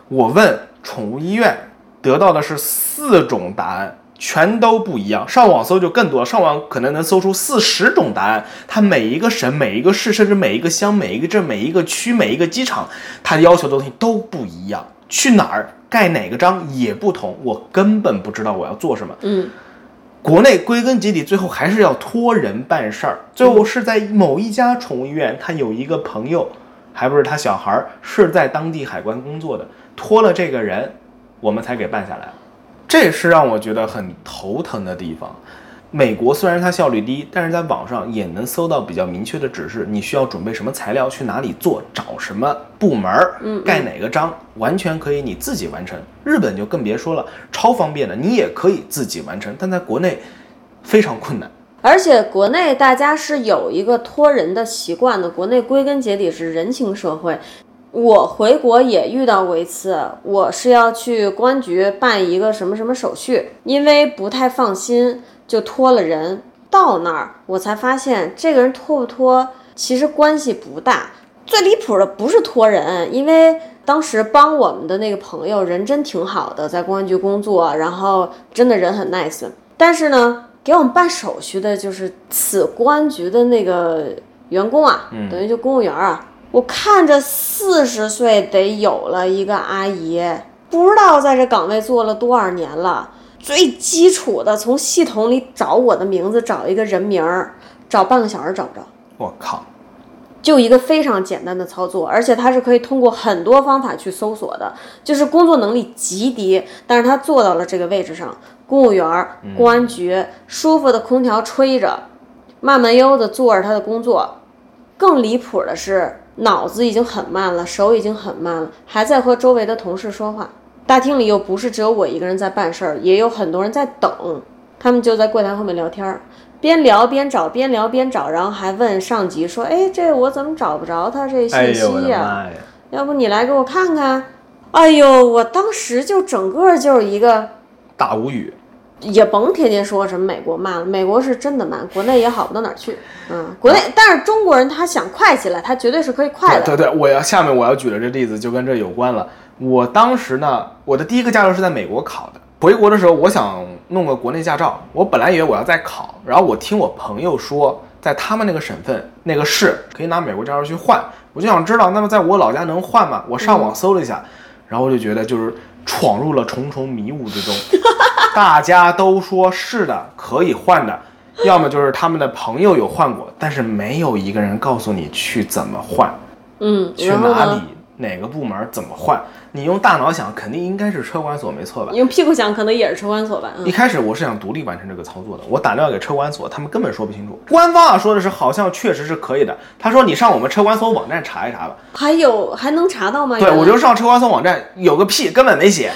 我问宠物医院，得到的是四种答案，全都不一样。上网搜就更多，上网可能能搜出四十种答案。它每一个省、每一个市，甚至每一个乡、每一个镇、每一个区、每一个机场，它要求的东西都不一样。去哪儿盖哪个章也不同，我根本不知道我要做什么。嗯，国内归根结底，最后还是要托人办事儿。最后是在某一家宠物医院，他有一个朋友，还不是他小孩儿，是在当地海关工作的，托了这个人，我们才给办下来。这是让我觉得很头疼的地方。美国虽然它效率低，但是在网上也能搜到比较明确的指示，你需要准备什么材料，去哪里做，找什么部门儿，盖哪个章，完全可以你自己完成。日本就更别说了，超方便的，你也可以自己完成，但在国内非常困难。而且国内大家是有一个托人的习惯的，国内归根结底是人情社会。我回国也遇到过一次，我是要去公安局办一个什么什么手续，因为不太放心，就托了人。到那儿我才发现，这个人托不托其实关系不大。最离谱的不是托人，因为当时帮我们的那个朋友人真挺好的，在公安局工作，然后真的人很 nice。但是呢，给我们办手续的就是此公安局的那个员工啊，等于就公务员啊。我看着四十岁得有了一个阿姨，不知道在这岗位做了多少年了。最基础的，从系统里找我的名字，找一个人名儿，找半个小时找不着。我靠，就一个非常简单的操作，而且它是可以通过很多方法去搜索的，就是工作能力极低，但是他做到了这个位置上。公务员儿、公安局，舒服的空调吹着，慢慢悠的做着他的工作。更离谱的是，脑子已经很慢了，手已经很慢了，还在和周围的同事说话。大厅里又不是只有我一个人在办事儿，也有很多人在等，他们就在柜台后面聊天儿，边聊边找，边聊边找，然后还问上级说：“哎，这我怎么找不着他这信息呀、呀！要不你来给我看看？”哎呦，我当时就整个就是一个。大无语。也甭天天说什么美国慢了，美国是真的慢，国内也好不到哪儿去。嗯，国内，但是中国人他想快起来，他绝对是可以快的。对对，我要下面我要举的这例子就跟这有关了。我当时呢，我的第一个驾照是在美国考的。回国的时候，我想弄个国内驾照，我本来以为我要再考，然后我听我朋友说，在他们那个省份那个市可以拿美国驾照去换，我就想知道，那么在我老家能换吗？我上网搜了一下，然后我就觉得就是闯入了重重迷雾之中。[LAUGHS] 大家都说是的，可以换的，要么就是他们的朋友有换过，但是没有一个人告诉你去怎么换，嗯，去哪里？，哪个部门怎么换。你用大脑想，肯定应该是车管所，没错吧？用屁股想可能也是车管所吧。嗯一，开始我是想独立完成这个操作的，我打电话给车管所，他们根本说不清楚。官方啊说的是好像确实是可以的，他说你上我们车管所网站查一查吧。还有还能查到吗？对，我就上车管所网站，有个屁，根本没写。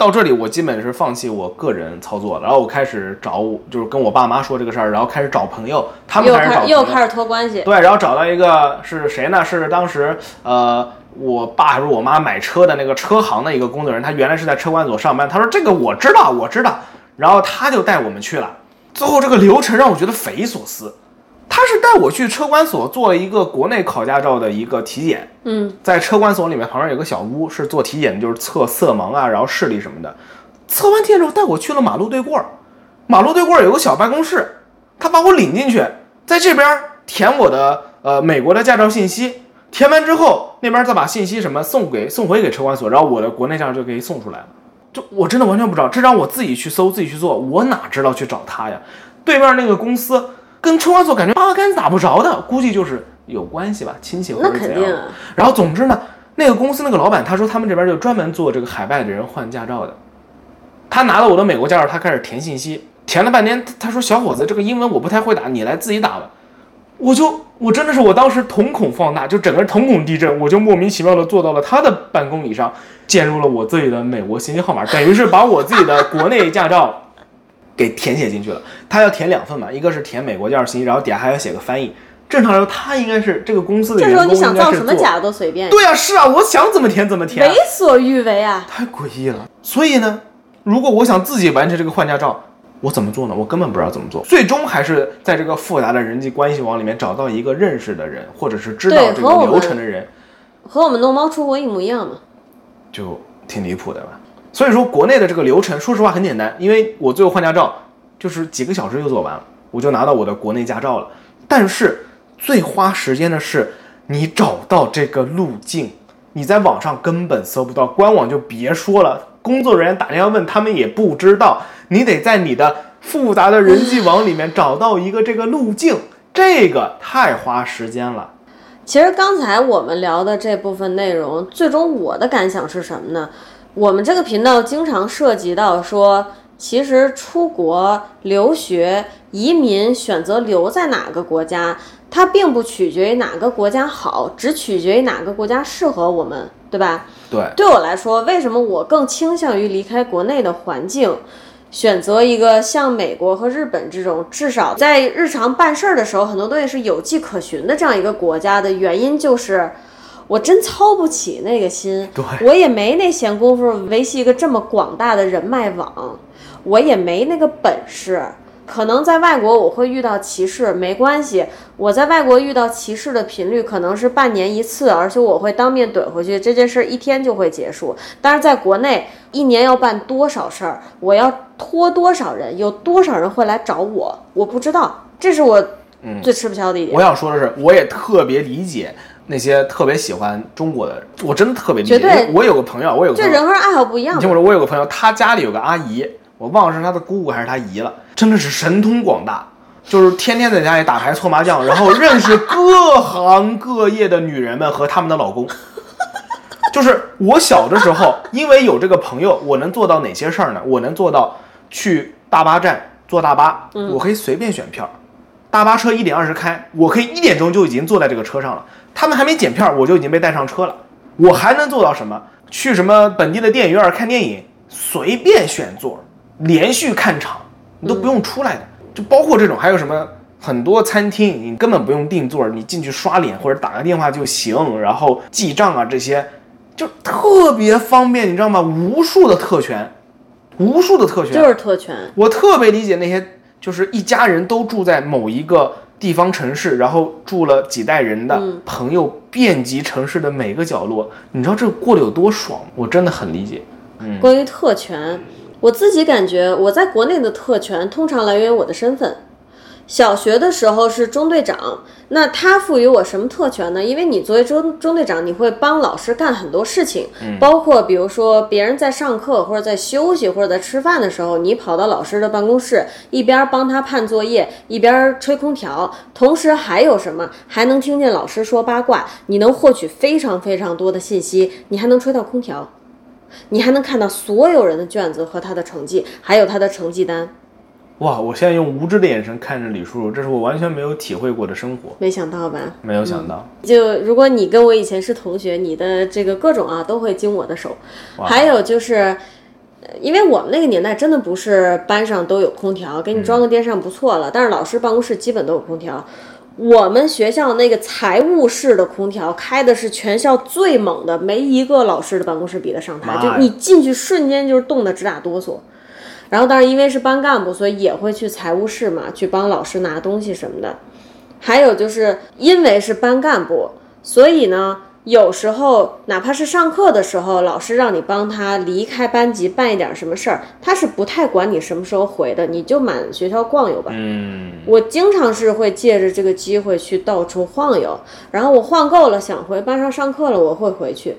到这里，我基本是放弃我个人操作了，然后我开始找，就是跟我爸妈说这个事儿，然后开始找朋友，他们又开始又开始托关系。对，然后找到一个是谁呢？是当时呃我爸还是我妈买车的那个车行的一个工作人员，他原来是在车管所上班。他说这个我知道，我知道。然后他就带我们去了。最后这个流程让我觉得匪夷所思。他是带我去车管所做了一个国内考驾照的一个体检，嗯，在车管所里面旁边有个小屋，是做体检的，就是测色盲啊，然后视力什么的。测完体检之后，带我去了马路对过儿，马路对过儿有个小办公室，他把我领进去，在这边填我的呃美国的驾照信息，填完之后，那边再把信息什么送给送回给车管所，然后我的国内驾照就可以送出来了。就我真的完全不知道，这让我自己去搜，自己去做，我哪知道去找他呀？对面那个公司跟车管所感觉八竿子打不着的，估计就是有关系吧，亲戚或那者怎样。肯定啊。然后总之呢，那个公司那个老板他说他们这边就专门做这个海外的人换驾照的。他拿了我的美国驾照，他开始填信息，填了半天，他他说小伙子，这个英文我不太会打，你来自己打吧。我就我真的是我当时瞳孔放大，就整个瞳孔地震，我就莫名其妙的坐到了他的办公椅上，进入了我自己的美国信息号码，等于是把我自己的国内驾照给填写进去了。他要填两份嘛，一个是填美国驾照信息，然后底下还要写个翻译。正常来说，他应该是这个公司的这员工，这时候你想造什么假都随便，对啊，是啊，我想怎么填怎么填为，所欲为啊！太诡异了。所以呢，如果我想自己完成这个换驾照，我怎么做呢？我根本不知道怎么做。最终还是在这个复杂的人际关系网里面找到一个认识的人，或者是知道这个流程的人，和我们弄猫出国一模一样嘛。就挺离谱的吧。所以说，国内的这个流程，说实话很简单，因为我最后换驾照就是几个小时就做完了，我就拿到我的国内驾照了。但是最花时间的是你找到这个路径，你在网上根本搜不到，官网就别说了，工作人员打电话问他们也不知道，你得在你的复杂的人际网里面找到一个这个路径，这个太花时间了。其实刚才我们聊的这部分内容，最终我的感想是什么呢？我们这个频道经常涉及到说，其实出国留学、移民选择留在哪个国家，它并不取决于哪个国家好，只取决于哪个国家适合我们，对吧？对，对我来说，为什么我更倾向于离开国内的环境，选择一个像美国和日本这种至少在日常办事儿的时候，很多东西是有迹可循的这样一个国家的原因，就是我真操不起那个心，对我也没那闲工夫维系一个这么广大的人脉网，我也没那个本事。可能在外国我会遇到歧视，没关系。我在外国遇到歧视的频率可能是半年一次，而且我会当面怼回去，这件事儿一天就会结束。但是在国内，一年要办多少事儿，我要拖多少人，有多少人会来找我，我不知道，这是我最吃不消的一点。我想说的是，我也特别理解那些特别喜欢中国的人，我真的特别理解。绝对我有个朋友，我有个朋友，这人和人爱好不一样你听我说，我有个朋友，他家里有个阿姨，我忘了是他的姑姑还是他姨了，真的是神通广大，就是天天在家里打牌搓麻将，然后认识各行各业的女人们和他们的老公。[LAUGHS] 就是我小的时候，因为有这个朋友，我能做到哪些事儿呢？我能做到去大巴站坐大巴，我可以随便选票，大巴车一点二十开，我可以一点钟就已经坐在这个车上了。他们还没检票，我就已经被带上车了。我还能做到什么？去什么本地的电影院看电影，随便选座，连续看场，你都不用出来的。就包括这种，还有什么很多餐厅，你根本不用订座，你进去刷脸或者打个电话就行，然后记账啊这些，就特别方便，你知道吗？无数的特权，无数的特权，就是特权。我特别理解那些就是一家人都住在某一个地方城市，然后住了几代人的朋友遍及城市的每个角落，你知道这过得有多爽？我真的很理解。嗯关于特权，我自己感觉我在国内的特权通常来源于我的身份。小学的时候是中队长，那他赋予我什么特权呢？因为你作为中中队长，你会帮老师干很多事情，包括比如说别人在上课或者在休息或者在吃饭的时候，你跑到老师的办公室，一边帮他判作业，一边吹空调，同时还有什么？还能听见老师说八卦，你能获取非常非常多的信息，你还能吹到空调，你还能看到所有人的卷子和他的成绩，还有他的成绩单。哇！我现在用无知的眼神看着李叔叔，这是我完全没有体会过的生活。没想到吧？没有想到。就如果你跟我以前是同学，你的这个各种啊都会经我的手。还有就是，因为我们那个年代真的不是班上都有空调，给你装个电扇不错了。但是老师办公室基本都有空调。我们学校那个财务室的空调开的是全校最猛的，没一个老师的办公室比得上它。就你进去瞬间就是冻得直打哆嗦。然后，但是，因为是班干部，所以也会去财务室嘛，去帮老师拿东西什么的。还有就是因为是班干部，所以呢，有时候哪怕是上课的时候，老师让你帮他离开班级办一点什么事儿，他是不太管你什么时候回的，你就满学校逛悠吧。嗯，我经常是会借着这个机会去到处晃悠，然后我晃够了，想回班上上课了，我会回去。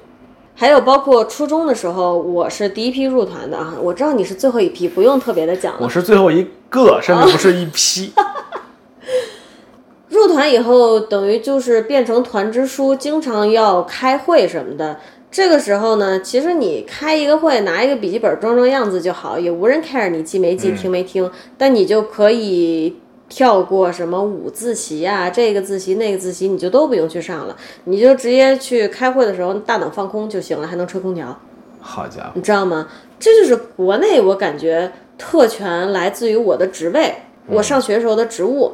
还有包括初中的时候，我是第一批入团的啊。我知道你是最后一批，不用特别的讲了。我是最后一个，甚至不是一批。[LAUGHS] 入团以后，等于就是变成团支书，经常要开会什么的。这个时候呢，其实你开一个会，拿一个笔记本装装样子就好，也无人 care 你记没记、听没听。但你就可以。跳过什么午自习啊，这个自习那个自习，你就都不用去上了，你就直接去开会的时候大脑放空就行了，还能吹空调。好家伙，你知道吗？这就是国内我感觉特权来自于我的职位，我上学时候的职务。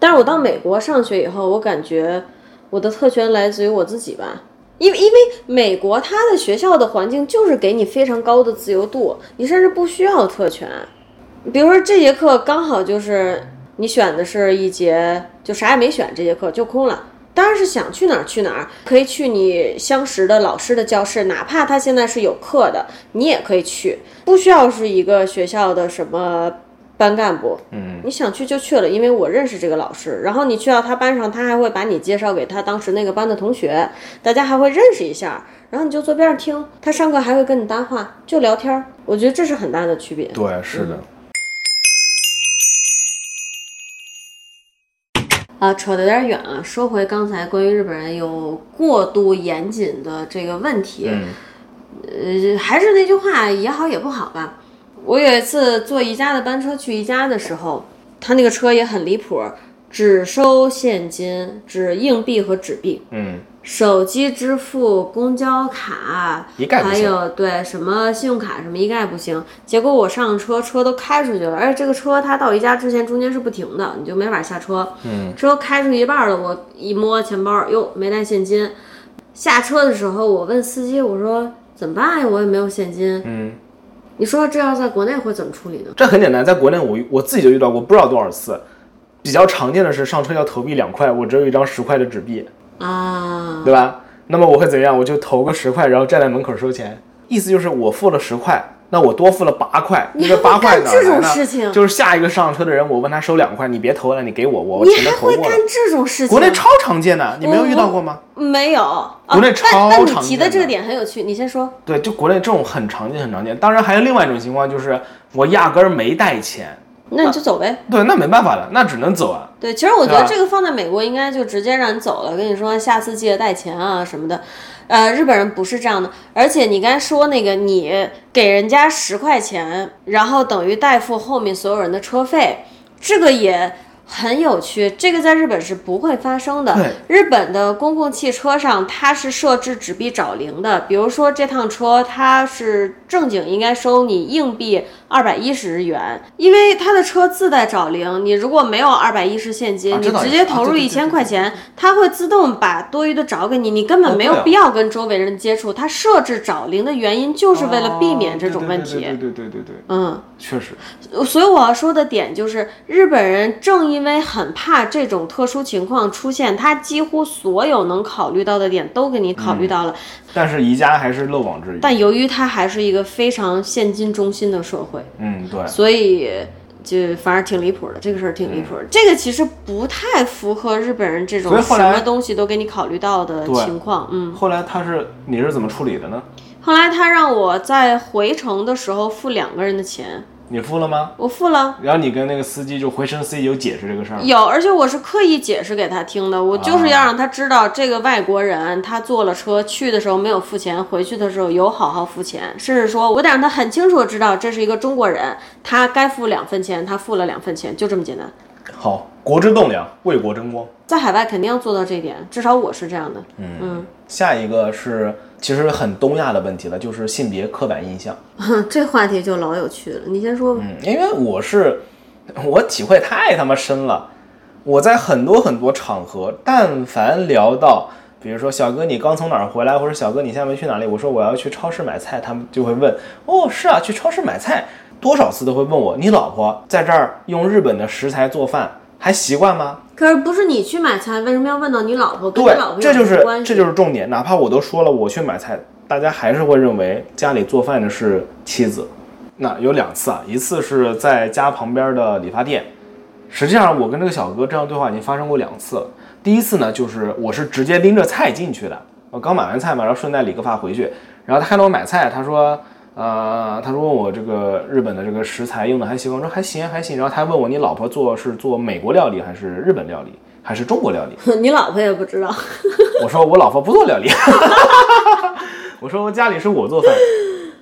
但是我到美国上学以后，我感觉我的特权来自于我自己吧，因为因为美国它的学校的环境就是给你非常高的自由度，你甚至不需要特权。比如说这节课刚好就是。你选的是一节，就啥也没选，这节课就空了。当然是想去哪儿去哪儿，可以去你相识的老师的教室，哪怕他现在是有课的，你也可以去，不需要是一个学校的什么班干部。嗯，你想去就去了，因为我认识这个老师。然后你去到他班上，他还会把你介绍给他当时那个班的同学，大家还会认识一下。然后你就坐边上听他上课，还会跟你搭话，就聊天。我觉得这是很大的区别。对，是的。啊，扯得有点远啊。说回刚才关于日本人有过度严谨的这个问题，呃，还是那句话，也好也不好吧。我有一次坐宜家的班车去宜家的时候，他那个车也很离谱，只收现金，只硬币和纸币。嗯。手机支付、公交卡，还有对什么信用卡什么一概不行。结果我上车，车都开出去了，而且这个车它到宜家之前中间是不停的，你就没法下车。嗯，车开出一半了，我一摸钱包，哟，没带现金。下车的时候，我问司机，我说怎么办呀？我也没有现金。嗯，你说这要在国内会怎么处理呢？这很简单，在国内我我自己就遇到过不知道多少次。比较常见的是上车要投币两块，我只有一张十块的纸币。啊，对吧？那么我会怎样？我就投个十块，然后站在门口收钱。意思就是我付了十块，那我多付了八块。你这八块呢这种事情，就是下一个上车的人，我问他收两块，你别投了，你给我，我你还会干这种事情？国内超常见的，你没有遇到过吗？没有，国内超常见。你提的这个点很有趣，你先说。对，就国内这种很常见，很常见。当然还有另外一种情况，就是我压根儿没带钱。那你就走呗。对，那没办法了，那只能走啊。对，其实我觉得这个放在美国应该就直接让你走了，跟你说下次记得带钱啊什么的。呃，日本人不是这样的，而且你刚才说那个，你给人家十块钱，然后等于代付后面所有人的车费，这个也很有趣，这个在日本是不会发生的。对日本的公共汽车上它是设置纸币找零的，比如说这趟车它是正经应该收你硬币二百一十日元，因为他的车自带找零，你如果没有二百一十现金，你直接投入一千块钱，它会自动把多余的找给你，你根本没有必要跟周围人接触。它设置找零的原因就是为了避免这种问题。哦对对对对对对对，嗯。确实，所以我要说的点就是，日本人正因为很怕这种特殊情况出现，他几乎所有能考虑到的点都给你考虑到了。但是宜家还是漏网之鱼。但由于它还是一个非常现金中心的社会，嗯，对，所以就反正挺离谱的。这个事儿挺离谱的，这个其实不太符合日本人这种什么东西都给你考虑到的情况。嗯，后来他是你是怎么处理的呢？后来他让我在回程的时候付两个人的钱，你付了吗？我付了。然后你跟那个司机就回声司机有解释这个事儿吗？有，而且我是刻意解释给他听的，我就是要让他知道，这个外国人他坐了车去的时候没有付钱，回去的时候有好好付钱，甚至说我得让他很清楚的知道这是一个中国人，他该付两分钱，他付了两分钱，就这么简单。好，国之栋梁，为国争光。在海外肯定要做到这一点，至少我是这样的。嗯下一个是其实很东亚的问题了，就是性别刻板印象。嗯，[LAUGHS] 这话题就老有趣了，你先说吧。嗯，因为我是我体会太他妈深了。我在很多很多场合，但凡聊到，比如说小哥你刚从哪儿回来，或者小哥你下面去哪里，我说我要去超市买菜，他们就会问，哦，是啊，去超市买菜，多少次都会问我，你老婆在这儿用日本的食材做饭还习惯吗？可是不是你去买菜，为什么要问到你老婆？跟你对老婆，有这就是关？这就是重点。哪怕我都说了我去买菜，大家还是会认为家里做饭的是妻子。那有两次啊，一次是在家旁边的理发店，实际上我跟这个小哥这样对话已经发生过两次了。第一次呢，就是我是直接拎着菜进去的，我刚买完菜嘛，然后顺带理个发回去，然后他看到我买菜，他说。呃，他说问我这个日本的这个食材用的还行吗，我说还行还行。然后他还问我你老婆做是做美国料理还是日本料理还是中国料理？[LAUGHS] 你老婆也不知道。[LAUGHS] 我说我老婆不做料理，[LAUGHS] 我说我家里是我做饭，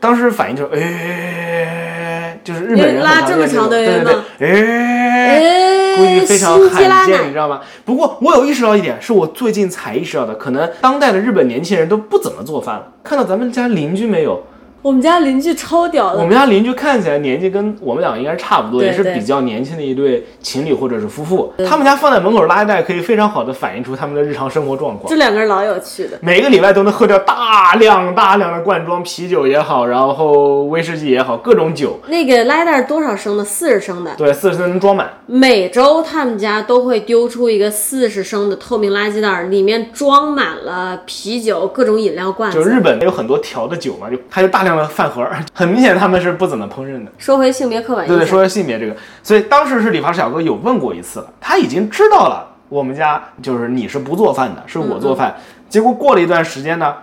当时反应就是哎，就是日本人拉这么长的对对对，哎。哎，估计非常罕见，你知道吗？不过我有意识到一点，是我最近才意识到的，可能当代的日本年轻人都不怎么做饭了。看到咱们家邻居没有？我们家邻居超屌的我们，家邻居看起来年纪跟我们俩应该是差不多，也是比较年轻的一对情侣或者是夫妇。他们家放在门口垃圾袋，可以非常好的反映出他们的日常生活状况。这两个人老有趣的。每个礼拜都能喝掉大量大量的罐装啤酒也好，然后威士忌也好，各种酒，那个垃圾袋多少升的？四十升的。对，四十升能装满。每周他们家都会丢出一个四十升的透明垃圾袋，里面装满了啤酒、各种饮料罐就。日本有很多调的酒嘛，就它就大量的饭盒，[LAUGHS] 很明显他们是不怎么烹饪的。说回性别刻板对对，印象，说性别这个，所以当时是理发师小哥有问过一次了，他已经知道了我们家就是你是不做饭的，是我做饭。结果过了一段时间呢，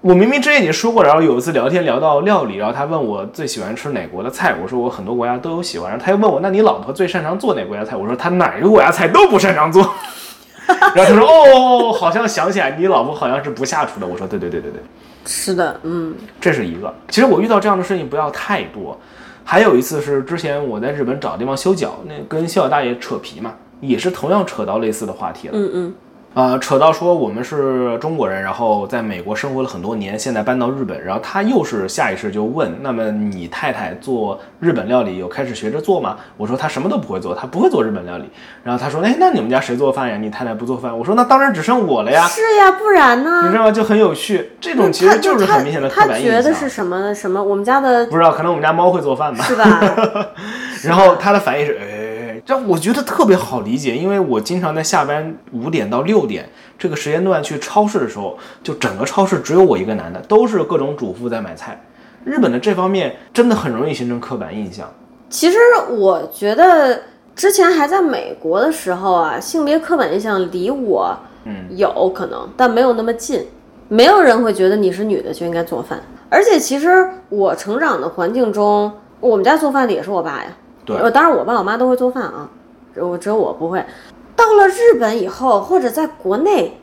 我明明之前已经说过，然后有一次聊天聊到料理，然后他问我最喜欢吃哪国的菜，我说我很多国家都有喜欢，然后他又问我，那你老婆最擅长做哪国家菜？我说她哪个国家菜都不擅长做。[LAUGHS] 然后他说哦，好像想起来你老婆好像是不下厨的。我说对对对对对。是的，嗯，这是一个。其实我遇到这样的事情不要太多。还有一次是之前我在日本找地方修脚，那跟修脚大爷扯皮嘛，也是同样扯到类似的话题了。嗯嗯，啊，扯到说我们是中国人，然后在美国生活了很多年，现在搬到日本，然后他又是下意识就问，那么你太太做日本料理有开始学着做吗？我说她什么都不会做，她不会做日本料理。然后他说，哎，那你们家谁做饭呀？你太太不做饭？我说那当然只剩我了呀。是呀，不然呢你？知道吗？就很有趣，这种其实就是很明显的刻他板印象。觉得是什么什么？我们家的不知道，可能我们家猫会做饭吧。是吧？[LAUGHS] 然后他的反应是，哎，这我觉得特别好理解，因为我经常在下班五点到六点这个时间段去超市的时候，就整个超市只有我一个男的，都是各种主妇在买菜。日本的这方面真的很容易形成刻板印象。其实我觉得之前还在美国的时候啊，性别刻板印象离我嗯有可能，但没有那么近。没有人会觉得你是女的就应该做饭，而且其实我成长的环境中，我们家做饭的也是我爸呀。对呃，当然我爸我妈都会做饭啊，我只有我不会。到了日本以后，或者在国内，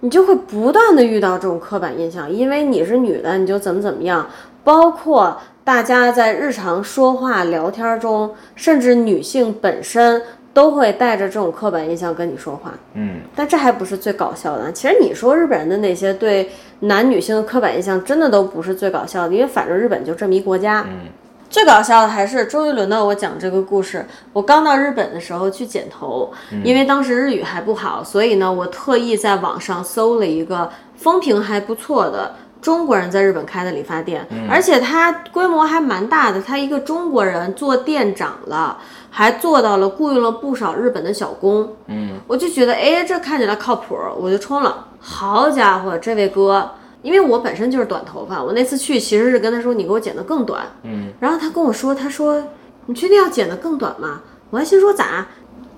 你就会不断的遇到这种刻板印象，因为你是女的，你就怎么怎么样，包括大家在日常说话聊天中，甚至女性本身都会带着这种刻板印象跟你说话。嗯，但这还不是最搞笑的。其实你说日本人的那些对男女性的刻板印象，真的都不是最搞笑的，因为反正日本就这么一国家。嗯，最搞笑的还是终于轮到我讲这个故事。我刚到日本的时候去剪头，因为当时日语还不好，所以呢，我特意在网上搜了一个风评还不错的。中国人在日本开的理发店，而且它规模还蛮大的。他一个中国人做店长了，还做到了雇佣了不少日本的小工。嗯，我就觉得，哎，这看起来靠谱，我就冲了。好家伙，这位哥，因为我本身就是短头发，我那次去其实是跟他说，你给我剪得更短。嗯，然后他跟我说，他说你确定要剪得更短吗？我还心说咋？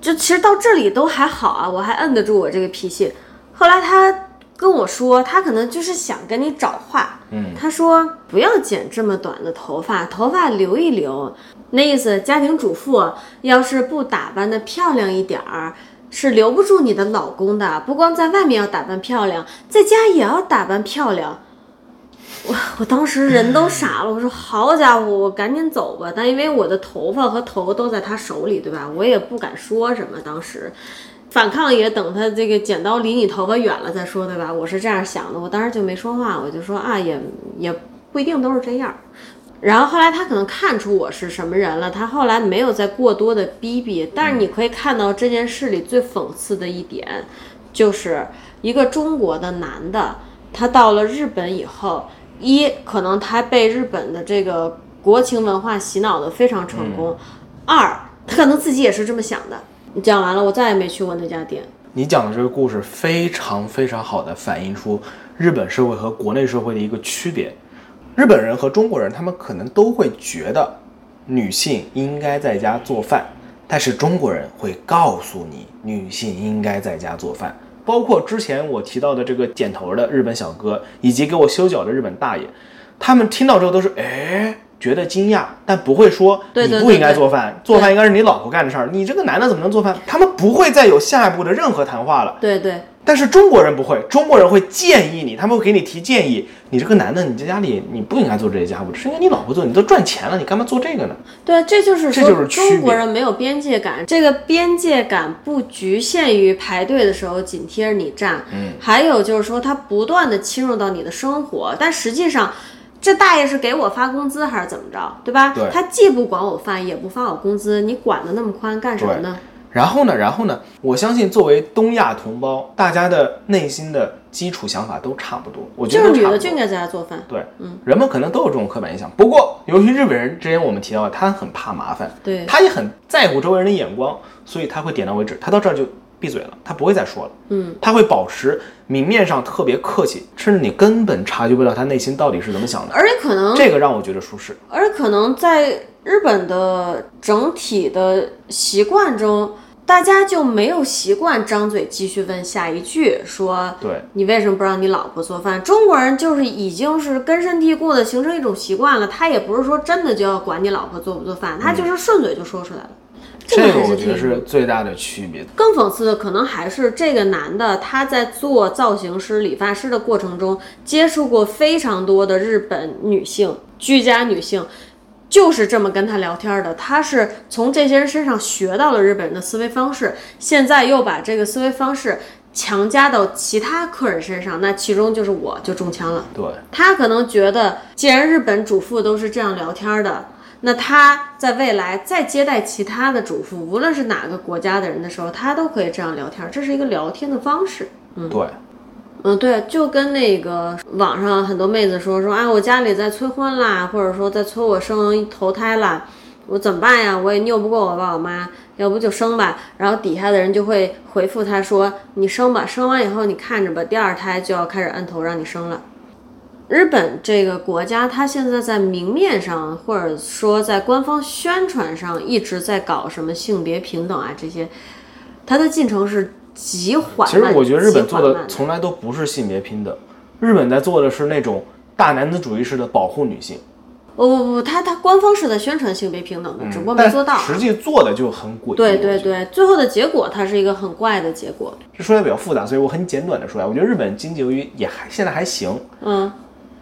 就其实到这里都还好啊，我还摁得住我这个脾气。后来他。跟我说，他可能就是想跟你找话。嗯，他说不要剪这么短的头发，头发留一留。那意思，家庭主妇要是不打扮的漂亮一点儿，是留不住你的老公的。不光在外面要打扮漂亮，在家也要打扮漂亮。我我当时人都傻了，我说好家伙，我赶紧走吧。但因为我的头发和头都在他手里，对吧？我也不敢说什么。当时。反抗也等他这个剪刀离你头发远了再说，对吧？我是这样想的，我当时就没说话，我就说啊，也也不一定都是这样。然后后来他可能看出我是什么人了，他后来没有再过多的逼逼。但是你可以看到这件事里最讽刺的一点，就是一个中国的男的，他到了日本以后，一可能他被日本的这个国情文化洗脑的非常成功，二他可能自己也是这么想的。你讲完了，我再也没去过那家店。你讲的这个故事非常非常好的反映出日本社会和国内社会的一个区别。日本人和中国人，他们可能都会觉得女性应该在家做饭，但是中国人会告诉你女性应该在家做饭。包括之前我提到的这个剪头的日本小哥，以及给我修脚的日本大爷，他们听到之后都是哎。觉得惊讶，但不会说你不应该做饭，做饭应该是你老婆干的事儿。你这个男的怎么能做饭？他们不会再有下一步的任何谈话了。对对。但是中国人不会，中国人会建议你，他们会给你提建议。你这个男的，你在家里你不应该做这些家务，是应该你老婆做。你都赚钱了，你干嘛做这个呢？对，这就是这就是中国人没有边界感。这个边界感不局限于排队的时候紧贴着你站，嗯，还有就是说他不断的侵入到你的生活，但实际上。这大爷是给我发工资还是怎么着，对吧？对，他既不管我饭，也不发我工资，你管的那么宽干什么呢？然后呢？然后呢？我相信作为东亚同胞，大家的内心的基础想法都差不多。我觉得就是女的就应该在家做饭。对，嗯，人们可能都有这种刻板印象。不过，由于日本人之前我们提到，他很怕麻烦，对，他也很在乎周围人的眼光，所以他会点到为止。他到这儿就。闭嘴了，他不会再说了。嗯，他会保持明面上特别客气，甚至你根本察觉不到他内心到底是怎么想的。而且可能这个让我觉得舒适。而且可能在日本的整体的习惯中，大家就没有习惯张嘴继续问下一句，说对你为什么不让你老婆做饭？中国人就是已经是根深蒂固的形成一种习惯了，他也不是说真的就要管你老婆做不做饭，他就是顺嘴就说出来了。这个我觉得是最大的区别。更讽刺的可能还是这个男的，他在做造型师、理发师的过程中，接触过非常多的日本女性、居家女性，就是这么跟他聊天的。他是从这些人身上学到了日本人的思维方式，现在又把这个思维方式强加到其他客人身上，那其中就是我就中枪了。对他可能觉得，既然日本主妇都是这样聊天的。那他在未来再接待其他的主妇，无论是哪个国家的人的时候，他都可以这样聊天，这是一个聊天的方式。嗯，对，嗯对，就跟那个网上很多妹子说说，啊，我家里在催婚啦，或者说在催我生头胎啦，我怎么办呀？我也拗不过我爸我妈，要不就生吧。然后底下的人就会回复他说，你生吧，生完以后你看着吧，第二胎就要开始按头让你生了。日本这个国家，它现在在明面上，或者说在官方宣传上，一直在搞什么性别平等啊这些，它的进程是极缓慢。其实我觉得日本做的从来都不是性别平等，日本在做的是那种大男子主义式的保护女性。不不不，他他官方是在宣传性别平等的，只不过没做到。实际做的就很诡异。对对对，最后的结果它是一个很怪的结果。这说来比较复杂，所以我很简短的说来，我觉得日本经济由于也还现在还行。嗯。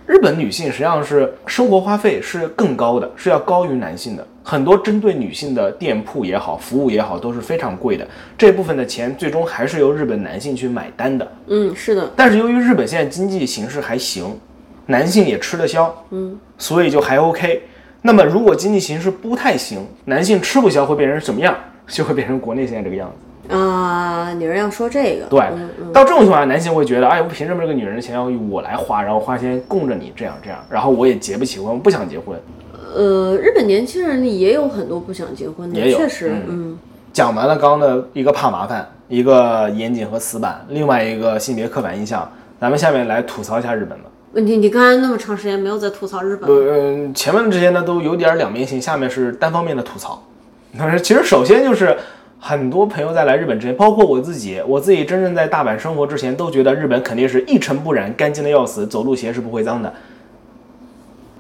日本女性实际上是生活花费是更高的，是要高于男性的。很多针对女性的店铺也好，服务也好，都是非常贵的。这部分的钱最终还是由日本男性去买单的。嗯，是的。但是由于日本现在经济形势还行，男性也吃得消，嗯，所以就还 OK。那么如果经济形势不太行，男性吃不消会变成什么样？就会变成国内现在这个样子。啊，女人要说这个？对，到这种情况下，男性会觉得，哎，我凭什么这个女人的钱要我来花，然后花钱供着你，这样这样，然后我也结不起婚，我不想结婚。呃，日本年轻人里也有很多不想结婚的，也确实，嗯。讲完了刚刚的一个怕麻烦，一个严谨和死板，另外一个性别刻板印象，咱们下面来吐槽一下日本的。问题，你刚才那么长时间没有在吐槽日本？呃，前面这些呢都有点两面性，下面是单方面的吐槽。但是其实首先就是。很多朋友在来日本之前，包括我自己，我自己真正在大阪生活之前，都觉得日本肯定是一尘不染、干净的要死，走路鞋是不会脏的。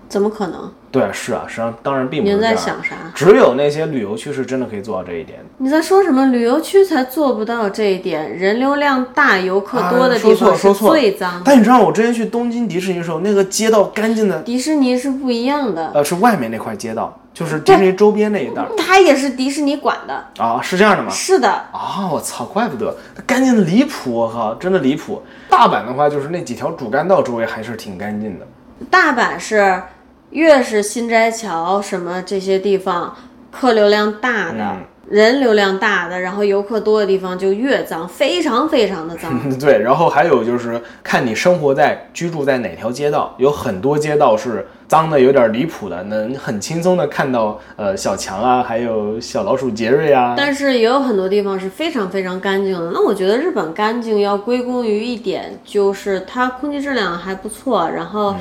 怎么可能？对，是啊，实际上当然并不是你在想啥？只有那些旅游区是真的可以做到这一点。你在说什么？旅游区才做不到这一点，人流量大、游客多的地方是最脏。但你知道我之前去东京迪士尼的时候，那个街道干净的。迪士尼是不一样的。呃，是外面那块街道。就是迪士尼周边那一带，它也是迪士尼管的啊，是这样的吗？是的啊，我操，怪不得干净的离谱，我靠，真的离谱。大阪的话，就是那几条主干道周围还是挺干净的。大阪是越是新斋桥什么这些地方，客流量大的。人流量大的，然后游客多的地方就越脏，非常非常的脏。[LAUGHS] 对，然后还有就是看你生活在居住在哪条街道，有很多街道是脏的有点离谱的，能很轻松的看到呃小强啊，还有小老鼠杰瑞啊。但是也有很多地方是非常非常干净的。那我觉得日本干净要归功于一点，就是它空气质量还不错。然后，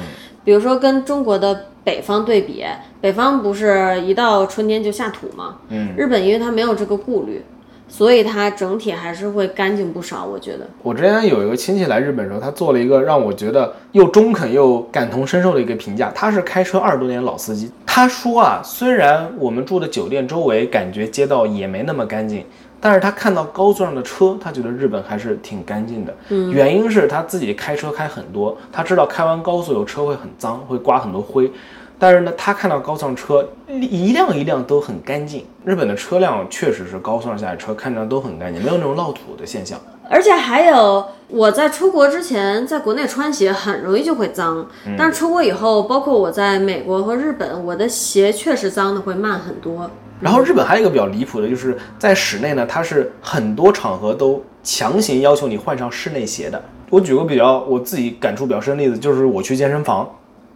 比如说跟中国的。北方对比，北方不是一到春天就下土吗？嗯，日本因为它没有这个顾虑，所以它整体还是会干净不少。我觉得，我之前有一个亲戚来日本的时候，他做了一个让我觉得又中肯又感同身受的一个评价。他是开车二十多年老司机，他说啊，虽然我们住的酒店周围感觉街道也没那么干净。但是他看到高速上的车，他觉得日本还是挺干净的。嗯，原因是他自己开车开很多，他知道开完高速有车会很脏，会刮很多灰。但是呢，他看到高速上车一辆一辆都很干净。日本的车辆确实是高速上下的车看着都很干净，没有那种落土的现象。而且还有，我在出国之前，在国内穿鞋很容易就会脏，但是出国以后，包括我在美国和日本，我的鞋确实脏的会慢很多。然后日本还有一个比较离谱的，就是在室内呢，它是很多场合都强行要求你换上室内鞋的。我举个比较我自己感触比较深的例子，就是我去健身房，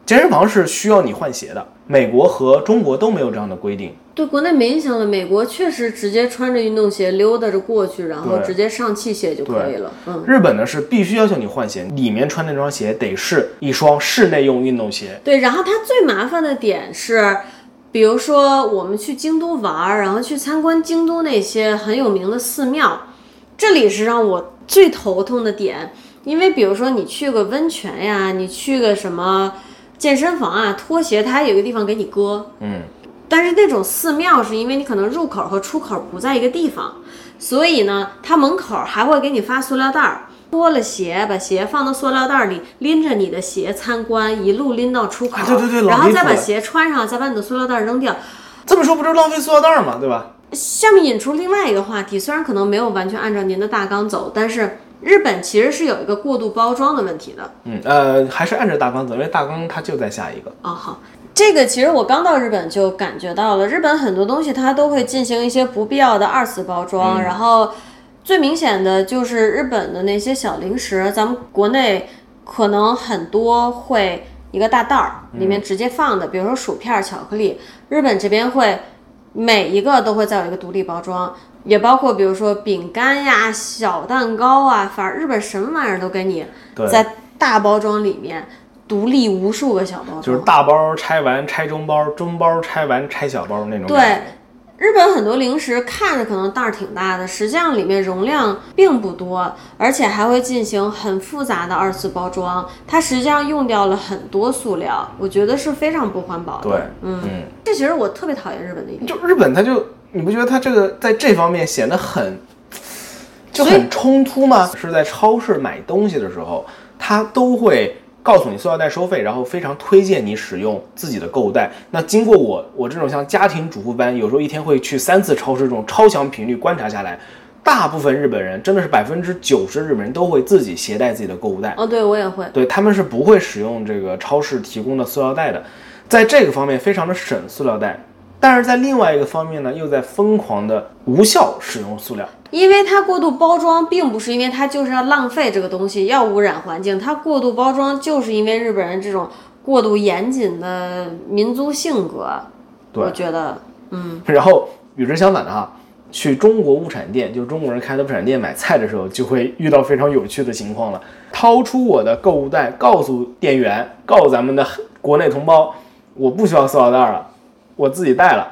健身房是需要你换鞋的。美国和中国都没有这样的规定，对国内没影响的。美国确实直接穿着运动鞋溜达着过去，然后直接上器械就可以了。嗯，日本呢是必须要求你换鞋，里面穿那双鞋得是一双室内用运动鞋。对，然后它最麻烦的点是。比如说，我们去京都玩儿，然后去参观京都那些很有名的寺庙，这里是让我最头痛的点。因为比如说你去个温泉呀，你去个什么健身房啊，拖鞋它还有一个地方给你搁。嗯。但是那种寺庙是因为你可能入口和出口不在一个地方，所以呢，它门口还会给你发塑料袋儿。脱了鞋，把鞋放到塑料袋里，拎着你的鞋参观，一路拎到出口，对对对，然后再把鞋穿上，再把你的塑料袋扔掉。这么说不就是浪费塑料袋吗？对吧？下面引出另外一个话题，虽然可能没有完全按照您的大纲走，但是日本其实是有一个过度包装的问题的。嗯，呃，还是按着大纲走，因为大纲它就在下一个。哦，好，这个其实我刚到日本就感觉到了，日本很多东西它都会进行一些不必要的二次包装，然后。最明显的就是日本的那些小零食，咱们国内可能很多会一个大袋儿，里面直接放的，比如说薯片、巧克力。日本这边会每一个都会再有一个独立包装，也包括比如说饼干呀、小蛋糕啊，反正日本什么玩意儿都给你在大包装里面独立无数个小包装，就是大包拆完拆中包，中包拆完拆小包那种。对。日本很多零食看着可能袋儿挺大的，实际上里面容量并不多，而且还会进行很复杂的二次包装。它实际上用掉了很多塑料，我觉得是非常不环保的。对，嗯，这其实我特别讨厌日本的一点。就日本，它就你不觉得它这个在这方面显得很就很冲突吗？是在超市买东西的时候，它都会告诉你塑料袋收费，然后非常推荐你使用自己的购物袋。那经过我我这种像家庭主妇般，有时候一天会去三次超市这种超强频率观察下来，大部分日本人真的是百分之九十日本人都会自己携带自己的购物袋。哦，对我也会。对，他们是不会使用这个超市提供的塑料袋的，在这个方面非常的省塑料袋。但是在另外一个方面呢，又在疯狂的无效使用塑料。因为它过度包装，并不是因为它就是要浪费这个东西，要污染环境。它过度包装，就是因为日本人这种过度严谨的民族性格。对我觉得，嗯，[LAUGHS] 然后与之相反的哈，去中国物产店，就中国人开的物产店买菜的时候，就会遇到非常有趣的情况了。掏出我的购物袋，告诉店员，告诉咱们的国内同胞，我不需要塑料袋了，我自己带了。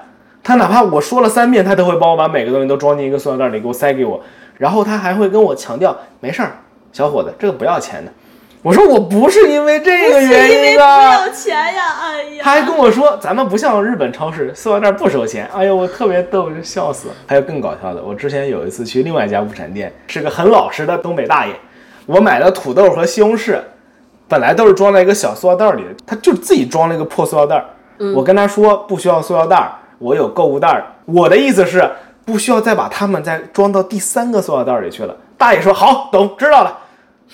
他哪怕我说了三遍，他都会帮我把每个东西都装进一个塑料袋里，给我塞给我。然后他还会跟我强调，没事儿，小伙子，这个不要钱的。我说我不是因为这个原因啊，钱呀，哎呀他还跟我说，咱们不像日本超市，塑料袋不收钱。哎呦，我特别逗，就笑死了。还有更搞笑的，我之前有一次去另外一家物产店，是个很老实的东北大爷，我买的土豆和西红柿，本来都是装在一个小塑料袋里的，他就自己装了一个破塑料袋。我跟他说不需要塑料袋，我有购物袋。我的意思是不需要再把它们再装到第三个塑料袋里去了。大爷说好，懂，知道了。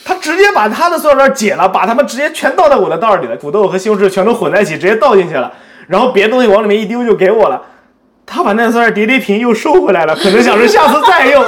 他直接把他的塑料袋解了，把它们直接全倒在我的袋里了，土豆和西红柿全都混在一起，直接倒进去了，然后别的东西往里面一丢就给我了。他把那塑料叠叠瓶又收回来了，可能想着下次再用。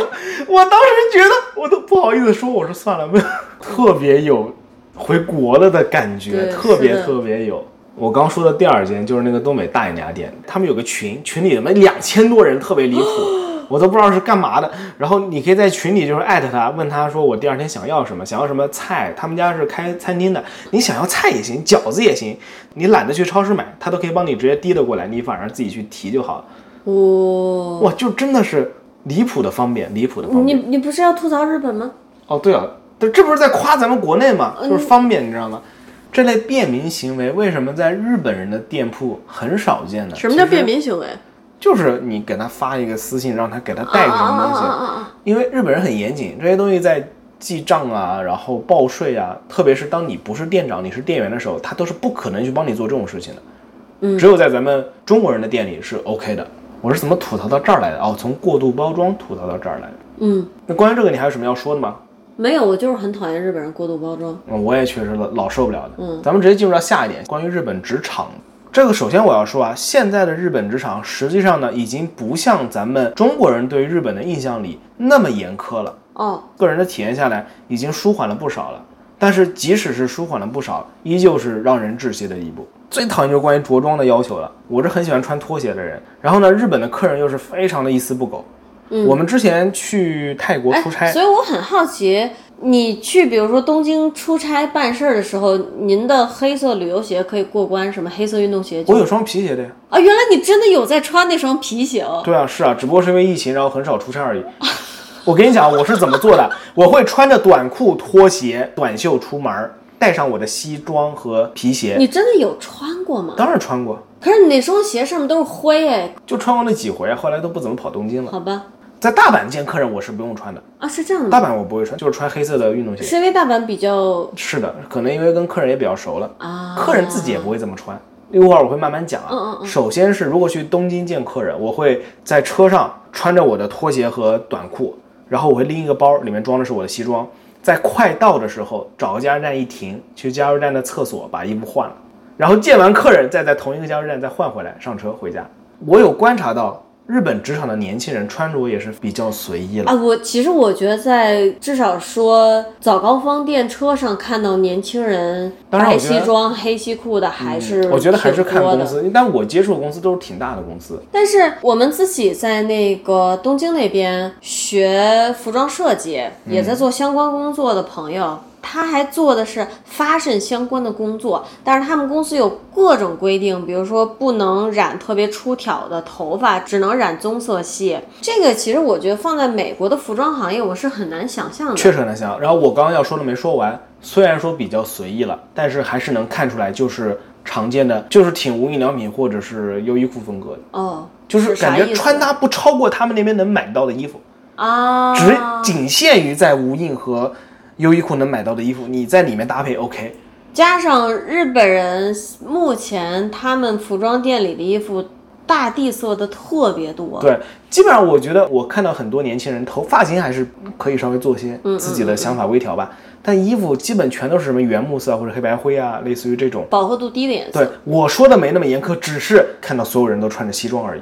我当时觉得我都不好意思说，我说算了，没有，特别有回国了的感觉，特别特别有。我刚说的第二间就是那个东北大爷那家店，他们有个群，群里他妈两千多人，特别离谱，[GASPS] 我都不知道是干嘛的。然后你可以在群里就是艾特他，问他说我第二天想要什么，想要什么菜。他们家是开餐厅的，你想要菜也行，饺子也行，你懒得去超市买，他都可以帮你直接提了过来，你反而自己去提就好了。哇，哇，就真的是离谱的方便，离谱的方便。你你不是要吐槽日本吗？哦，对啊，这这不是在夸咱们国内吗？就是方便，你知道吗？这类便民行为为什么在日本人的店铺很少见呢？什么叫便民行为？就是你给他发一个私信，让他给他带个什么东西，因为日本人很严谨，这些东西在记账啊，然后报税啊，特别是当你不是店长，你是店员的时候，他都是不可能去帮你做这种事情的。嗯只有在咱们中国人的店里是 OK 的。我是怎么吐槽到这儿来的？哦，从过度包装吐槽到这儿来的。嗯，那关于这个，你还有什么要说的吗？没有，我就是很讨厌日本人过度包装。嗯，我也确实老老受不了的。嗯，咱们直接进入到下一点，关于日本职场。这个首先我要说啊，现在的日本职场实际上呢，已经不像咱们中国人对日本的印象里那么严苛了。哦，个人的体验下来，已经舒缓了不少了。但是即使是舒缓了不少，依旧是让人窒息的一步。最讨厌就是关于着装的要求了。我是很喜欢穿拖鞋的人，然后呢，日本的客人又是非常的一丝不苟。嗯我们之前去泰国出差，哎，所以我很好奇，你去比如说东京出差办事儿的时候，您的黑色旅游鞋可以过关，什么黑色运动鞋我有双皮鞋的呀。啊，原来你真的有在穿那双皮鞋哦。对啊，是啊，只不过是因为疫情，然后很少出差而已。[LAUGHS] 我跟你讲，我是怎么做的？我会穿着短裤、拖鞋、短袖出门儿，带上我的西装和皮鞋。你真的有穿过吗？当然穿过，可是你那双鞋上面都是灰哎，就穿过那几回，后来都不怎么跑东京了。好吧？在大阪见客人，我是不用穿的。啊，是这样的大，阪我不会穿，就是穿黑色的运动鞋。是因为大阪比较是的，可能因为跟客人也比较熟了，啊，客人自己也不会这么穿。一会儿我会慢慢讲啊。嗯嗯嗯首先是如果去东京见客人，我会在车上穿着我的拖鞋和短裤，然后我会拎一个包，里面装的是我的西装。在快到的时候，找个加油站一停，去加油站的厕所把衣服换了，然后见完客人再在同一个加油站再换回来，上车回家。我有观察到日本职场的年轻人穿着也是比较随意了。啊，我其实我觉得在至少说早高峰电车上看到年轻人白西装黑西裤的还是、我觉得还是看公。司，但我接触的公司都是挺大的公司。但是我们自己在那个东京那边学服装设计，也在做相关工作的朋友，他还做的是 fashion 相关的工作，但是他们公司有各种规定，比如说不能染特别出挑的头发，只能染棕色系。这个其实我觉得放在美国的服装行业，我是很难想象的。确实很难想。然后我刚刚要说的没说完，虽然说比较随意了，但是还是能看出来，就是常见的，就是挺无印良品或者是优衣库风格的，哦，就是感觉穿搭不超过他们那边能买到的衣服，啊，只仅限于在无印和优衣库能买到的衣服，你在里面搭配 OK。加上日本人目前他们服装店里的衣服大地色的特别多，对，基本上我觉得我看到很多年轻人头发型还是可以稍微做些自己的想法微调吧，但衣服基本全都是什么原木色或者黑白灰啊，类似于这种。饱和度低的颜色。对，我说的没那么严苛，只是看到所有人都穿着西装而已。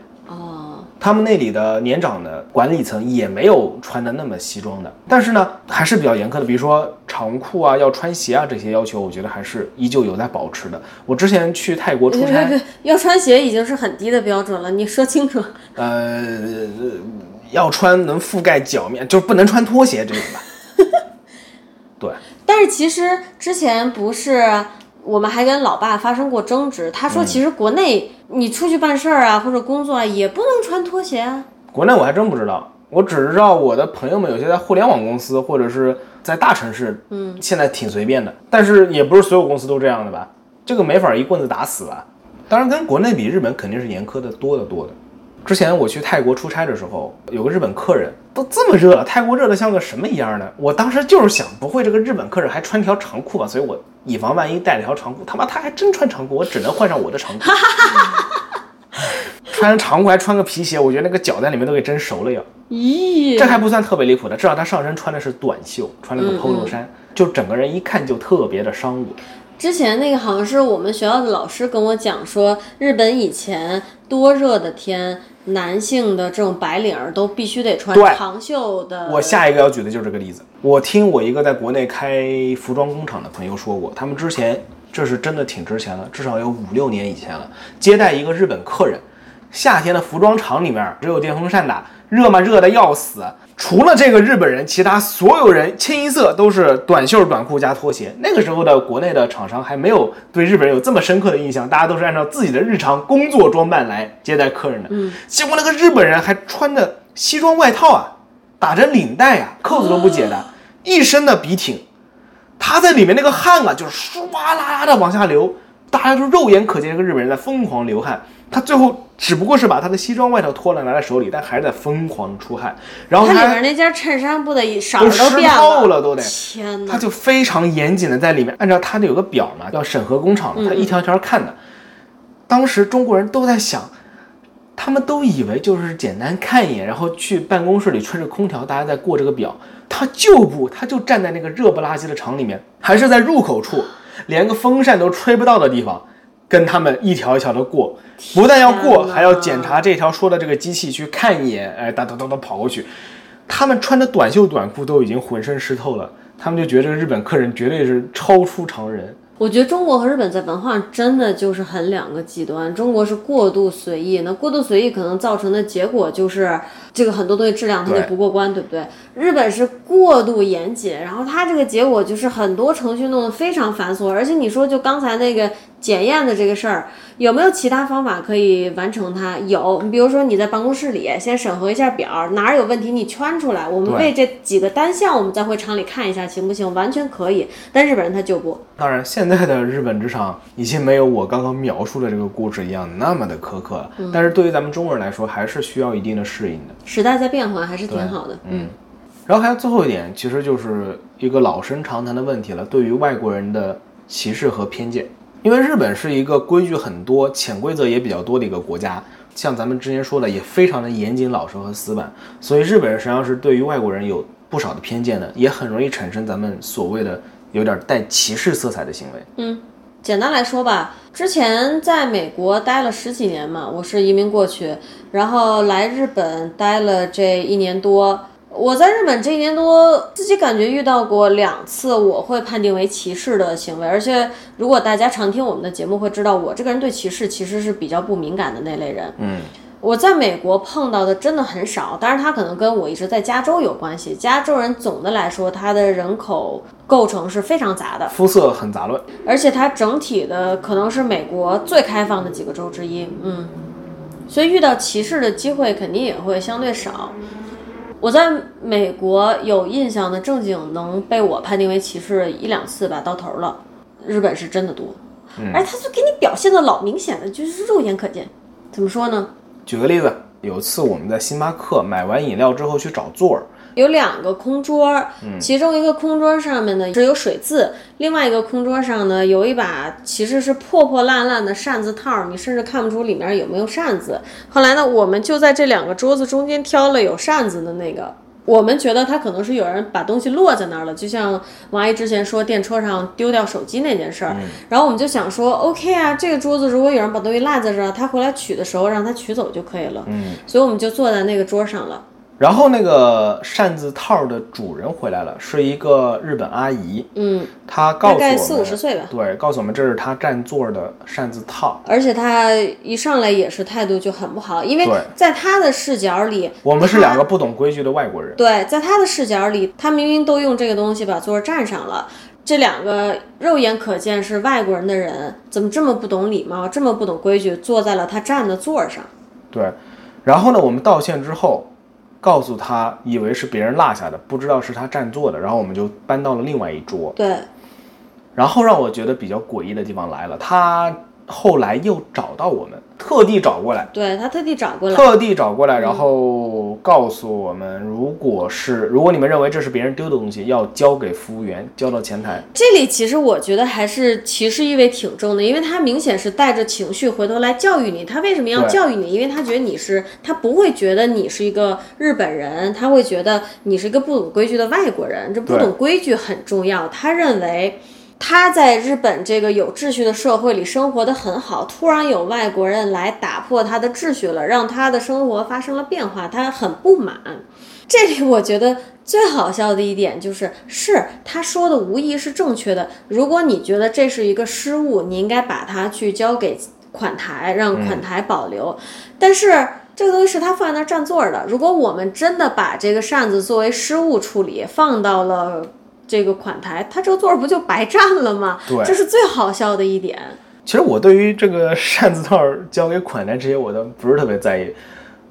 哦，他们那里的年长的管理层也没有穿的那么西装的，但是呢，还是比较严苛的，比如说长裤啊、要穿鞋啊这些要求，我觉得还是依旧有在保持的。我之前去泰国出差，别别别，要穿鞋已经是很低的标准了，你说清楚。呃，要穿能覆盖脚面，就是不能穿拖鞋这种吧。对，[LAUGHS] 但是其实之前不是我们还跟老爸发生过争执，他说其实国内你出去办事儿啊或者工作啊也不能穿拖鞋啊。国内我还真不知道，我只知道我的朋友们有些在互联网公司或者是在大城市，嗯，现在挺随便的，但是也不是所有公司都这样的吧？这个没法一棍子打死吧？当然，跟国内比，日本肯定是严苛的多得多的。之前我去泰国出差的时候，有个日本客人，都这么热了，泰国热的像个什么一样呢？我当时就是想，不会这个日本客人还穿条长裤吧？所以我以防万一带了条长裤，他妈他还真穿长裤，我只能换上我的长裤。[LAUGHS] 穿长裤还穿个皮鞋，我觉得那个脚在里面都给蒸熟了要。咦，这还不算特别离谱的，至少他上身穿的是短袖，穿了个 polo 衫，就整个人一看就特别的商务。之前那个好像是我们学校的老师跟我讲说，日本以前多热的天，男性的这种白领儿都必须得穿长袖的。我下一个要举的就是这个例子。我听我一个在国内开服装工厂的朋友说过，他们之前这是真的挺值钱的，至少有五六年以前了，接待一个日本客人，夏天的服装厂里面只有电风扇打，热嘛热的要死。除了这个日本人，其他所有人清一色都是短袖短裤加拖鞋。那个时候的国内的厂商还没有对日本人有这么深刻的印象，大家都是按照自己的日常工作装扮来接待客人的。嗯，结果那个日本人还穿着西装外套啊，打着领带啊，扣子都不解的，一身的笔挺，他在里面那个汗啊，就是唰啦啦的往下流，大家就肉眼可见这个日本人在疯狂流汗。他最后只不过是把他的西装外套脱了拿在手里，但还是在疯狂出汗。然后他里面那件衬衫不得色儿都湿变透了都得天哪！他就非常严谨的在里面，按照他的有个表嘛，要审核工厂的，他一条一条看的。当时中国人都在想，他们都以为就是简单看一眼，然后去办公室里吹着空调，大家在过这个表。他就不，他就站在那个热不拉几的厂里面，还是在入口处，连个风扇都吹不到的地方，跟他们一条一条的过。不但要过，还要检查这条说的这个机器去看一眼，哎，哒哒哒哒跑过去。他们穿着短袖短裤都已经浑身湿透了，他们就觉得这个日本客人绝对是超出常人。我觉得中国和日本在文化上真的就是很两个极端。中国是过度随意，那过度随意可能造成的结果就是这个很多东西质量它就不过关，对不对？日本是过度严谨，然后它这个结果就是很多程序弄得非常繁琐，而且你说就刚才那个检验的这个事儿，有没有其他方法可以完成它？有，你比如说你在办公室里先审核一下表，哪儿有问题你圈出来，我们为这几个单项我们再回厂里看一下行不行？完全可以，但日本人他就不。当然，现在的日本职场已经没有我刚刚描述的这个故事一样那么的苛刻了，但是对于咱们中国人来说，还是需要一定的适应的。时代在变化，还是挺好的。嗯，然后还有最后一点，其实就是一个老生常谈的问题了，对于外国人的歧视和偏见。因为日本是一个规矩很多、潜规则也比较多的一个国家，像咱们之前说的，也非常的严谨、老实和死板，所以日本人实际上是对于外国人有不少的偏见的，也很容易产生咱们所谓的有点带歧视色彩的行为。简单来说吧，之前在美国待了十几年嘛，我是移民过去，然后来日本待了这一年多。我在日本这一年多，自己感觉遇到过两次我会判定为歧视的行为，而且如果大家常听我们的节目会知道，我这个人对歧视其实是比较不敏感的那类人。嗯，我在美国碰到的真的很少，当然它可能跟我一直在加州有关系。加州人总的来说，他的人口构成是非常杂的，肤色很杂乱，而且它整体的可能是美国最开放的几个州之一，嗯，所以遇到歧视的机会肯定也会相对少。我在美国有印象的正经能被我判定为歧视一两次吧，到头了。日本是真的多，而他就给你表现的老明显了，就是肉眼可见。怎么说呢？举个例子，有次我们在星巴克买完饮料之后去找座儿，有两个空桌，其中一个空桌上面呢是有水渍，另外一个空桌上呢有一把其实是破破烂烂的扇子套，你甚至看不出里面有没有扇子。后来呢，我们就在这两个桌子中间挑了有扇子的那个。我们觉得他可能是有人把东西落在那儿了，就像王阿姨之前说电车上丢掉手机那件事儿。然后我们就想说，OK 啊，这个桌子如果有人把东西落在这儿，他回来取的时候让他取走就可以了。嗯，所以我们就坐在那个桌上了。然后那个扇子套的主人回来了，是一个日本阿姨。嗯，她告诉我们，大概四五十岁吧。对，告诉我们这是她占座的扇子套。而且她一上来也是态度就很不好，因为在她的视角里，我们是两个不懂规矩的外国人。对，在她的视角里，她明明都用这个东西把座儿占上了，这两个肉眼可见是外国人的人，怎么这么不懂礼貌，这么不懂规矩，坐在了他占的座儿上？对，然后呢，我们道歉之后，告诉他以为是别人落下的，不知道是他占座的，然后我们就搬到了另外一桌。对，然后让我觉得比较诡异的地方来了，他后来又找到我们，特地找过来，对他特地找过来，特地找过来，然后告诉我们，如果是如果你们认为这是别人丢的东西，要交给服务员，交到前台。这里其实我觉得还是歧视意味挺重的，因为他明显是带着情绪回头来教育你。他为什么要教育你？因为他觉得你是，他不会觉得你是一个日本人，他会觉得你是一个不懂规矩的外国人。这不懂规矩很重要。他认为。他在日本这个有秩序的社会里生活的很好，突然有外国人来打破他的秩序了，让他的生活发生了变化，他很不满。这里我觉得最好笑的一点就是，是他说的无疑是正确的。如果你觉得这是一个失误，你应该把它去交给款台，让款台保留。但是这个东西是他放在那儿占座儿的。如果我们真的把这个扇子作为失误处理，放到了这个款台，他这个座儿不就白占了吗？对这是最好笑的一点。其实我对于这个扇子套交给款台这些，我都不是特别在意。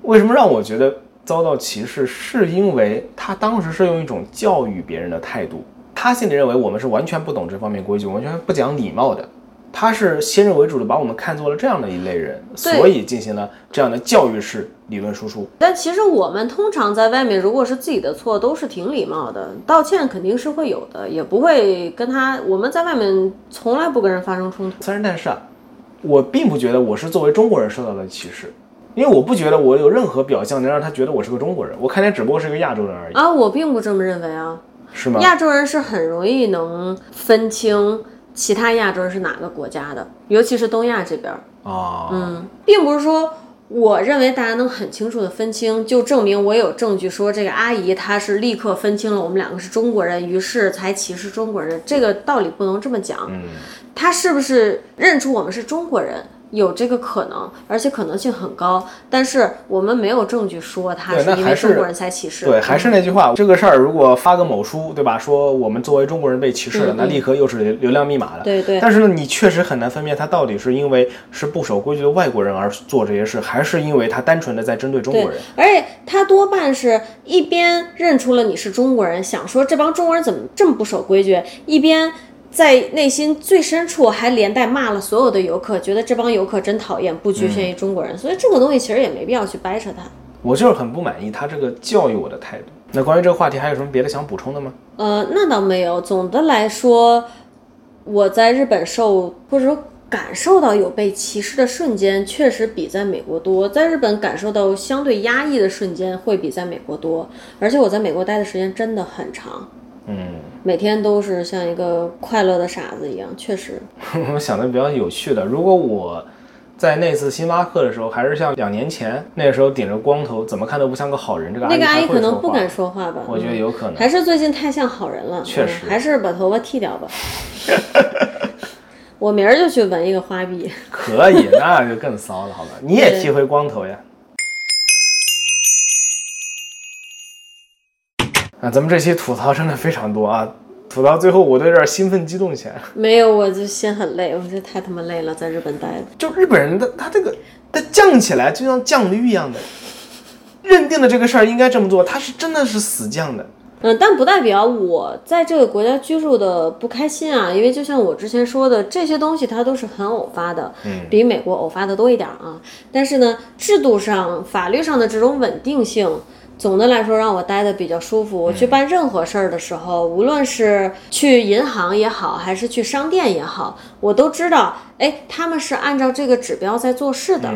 为什么让我觉得遭到歧视？是因为他当时是用一种教育别人的态度，他心里认为我们是完全不懂这方面规矩，完全不讲礼貌的。他是先入为主的把我们看作了这样的一类人，所以进行了这样的教育式理论输出。但其实我们通常在外面，如果是自己的错，都是挺礼貌的，道歉肯定是会有的，也不会跟他。我们在外面从来不跟人发生冲突。但是但是啊，我并不觉得我是作为中国人受到了歧视，因为我不觉得我有任何表象能让他觉得我是个中国人。我看起来只不过是一个亚洲人而已，啊，我并不这么认为啊。是吗？亚洲人是很容易能分清其他亚洲人是哪个国家的，尤其是东亚这边儿。啊，嗯，并不是说我认为大家能很清楚的分清，就证明我有证据说这个阿姨她是立刻分清了我们两个是中国人，于是才歧视中国人。这个道理不能这么讲。嗯，她是不是认出我们是中国人？有这个可能，而且可能性很高，但是我们没有证据说他是因为中国人才歧视。对，还是那句话，这个事儿如果发个某书，对吧？说我们作为中国人被歧视了，那立刻又是流流量密码了。嗯对对但是呢，你确实很难分辨他到底是因为是不守规矩的外国人而做这些事，还是因为他单纯的在针对中国人。而且他多半是一边认出了你是中国人，想说这帮中国人怎么这么不守规矩，一边在内心最深处还连带骂了所有的游客，觉得这帮游客真讨厌，不局限于中国人。所以这个东西其实也没必要去掰扯它。我就是很不满意他这个教育我的态度。那关于这个话题，还有什么别的想补充的吗？呃，那倒没有。总的来说，我在日本受或者说感受到有被歧视的瞬间，确实比在美国多。在日本感受到相对压抑的瞬间会比在美国多，而且我在美国待的时间真的很长。嗯，每天都是像一个快乐的傻子一样，确实。[LAUGHS] 我想的比较有趣的，如果我在那次星巴克的时候，还是像两年前那时候顶着光头，怎么看都不像个好人，这个那个阿姨姨还会说话可能不敢说话吧？我觉得嗯有可能。还是最近太像好人了，确实嗯还是把头发剃掉吧。[LAUGHS] 我明儿就去纹一个花臂。可以，那就更骚了，好吧？你也剃回光头呀？啊，咱们这期吐槽真的非常多啊！吐到最后，我都有点兴奋激动起来。没有，我就心很累，我觉得太他妈累了，在日本待的。就日本人的他这个他降起来就像降驴一样的，认定了这个事儿应该这么做，他是真的是死犟的。嗯，但不代表我在这个国家居住的不开心啊，因为就像我之前说的，这些东西它都是很偶发的，嗯比美国偶发的多一点儿啊。但是呢，制度上、法律上的这种稳定性，总的来说让我待的比较舒服。我去办任何事儿的时候，无论是去银行也好，还是去商店也好，我都知道，哎，他们是按照这个指标在做事的。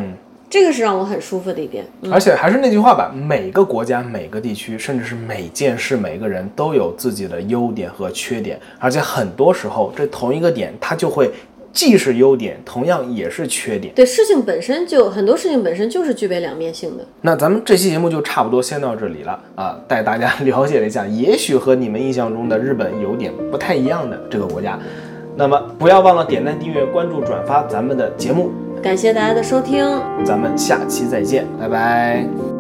这个是让我很舒服的一点。而且还是那句话吧，每个国家、每个地区，甚至是每件事、每个人都有自己的优点和缺点，而且很多时候这同一个点，它就会。既是优点，同样也是缺点。对，事情本身就很多事情本身就是具备两面性的。那咱们这期节目就差不多先到这里了啊，带大家 [LAUGHS] 了解了一下，也许和你们印象中的日本有点不太一样的这个国家。那么不要忘了点赞、订阅、关注、转发咱们的节目。感谢大家的收听，咱们下期再见，拜拜。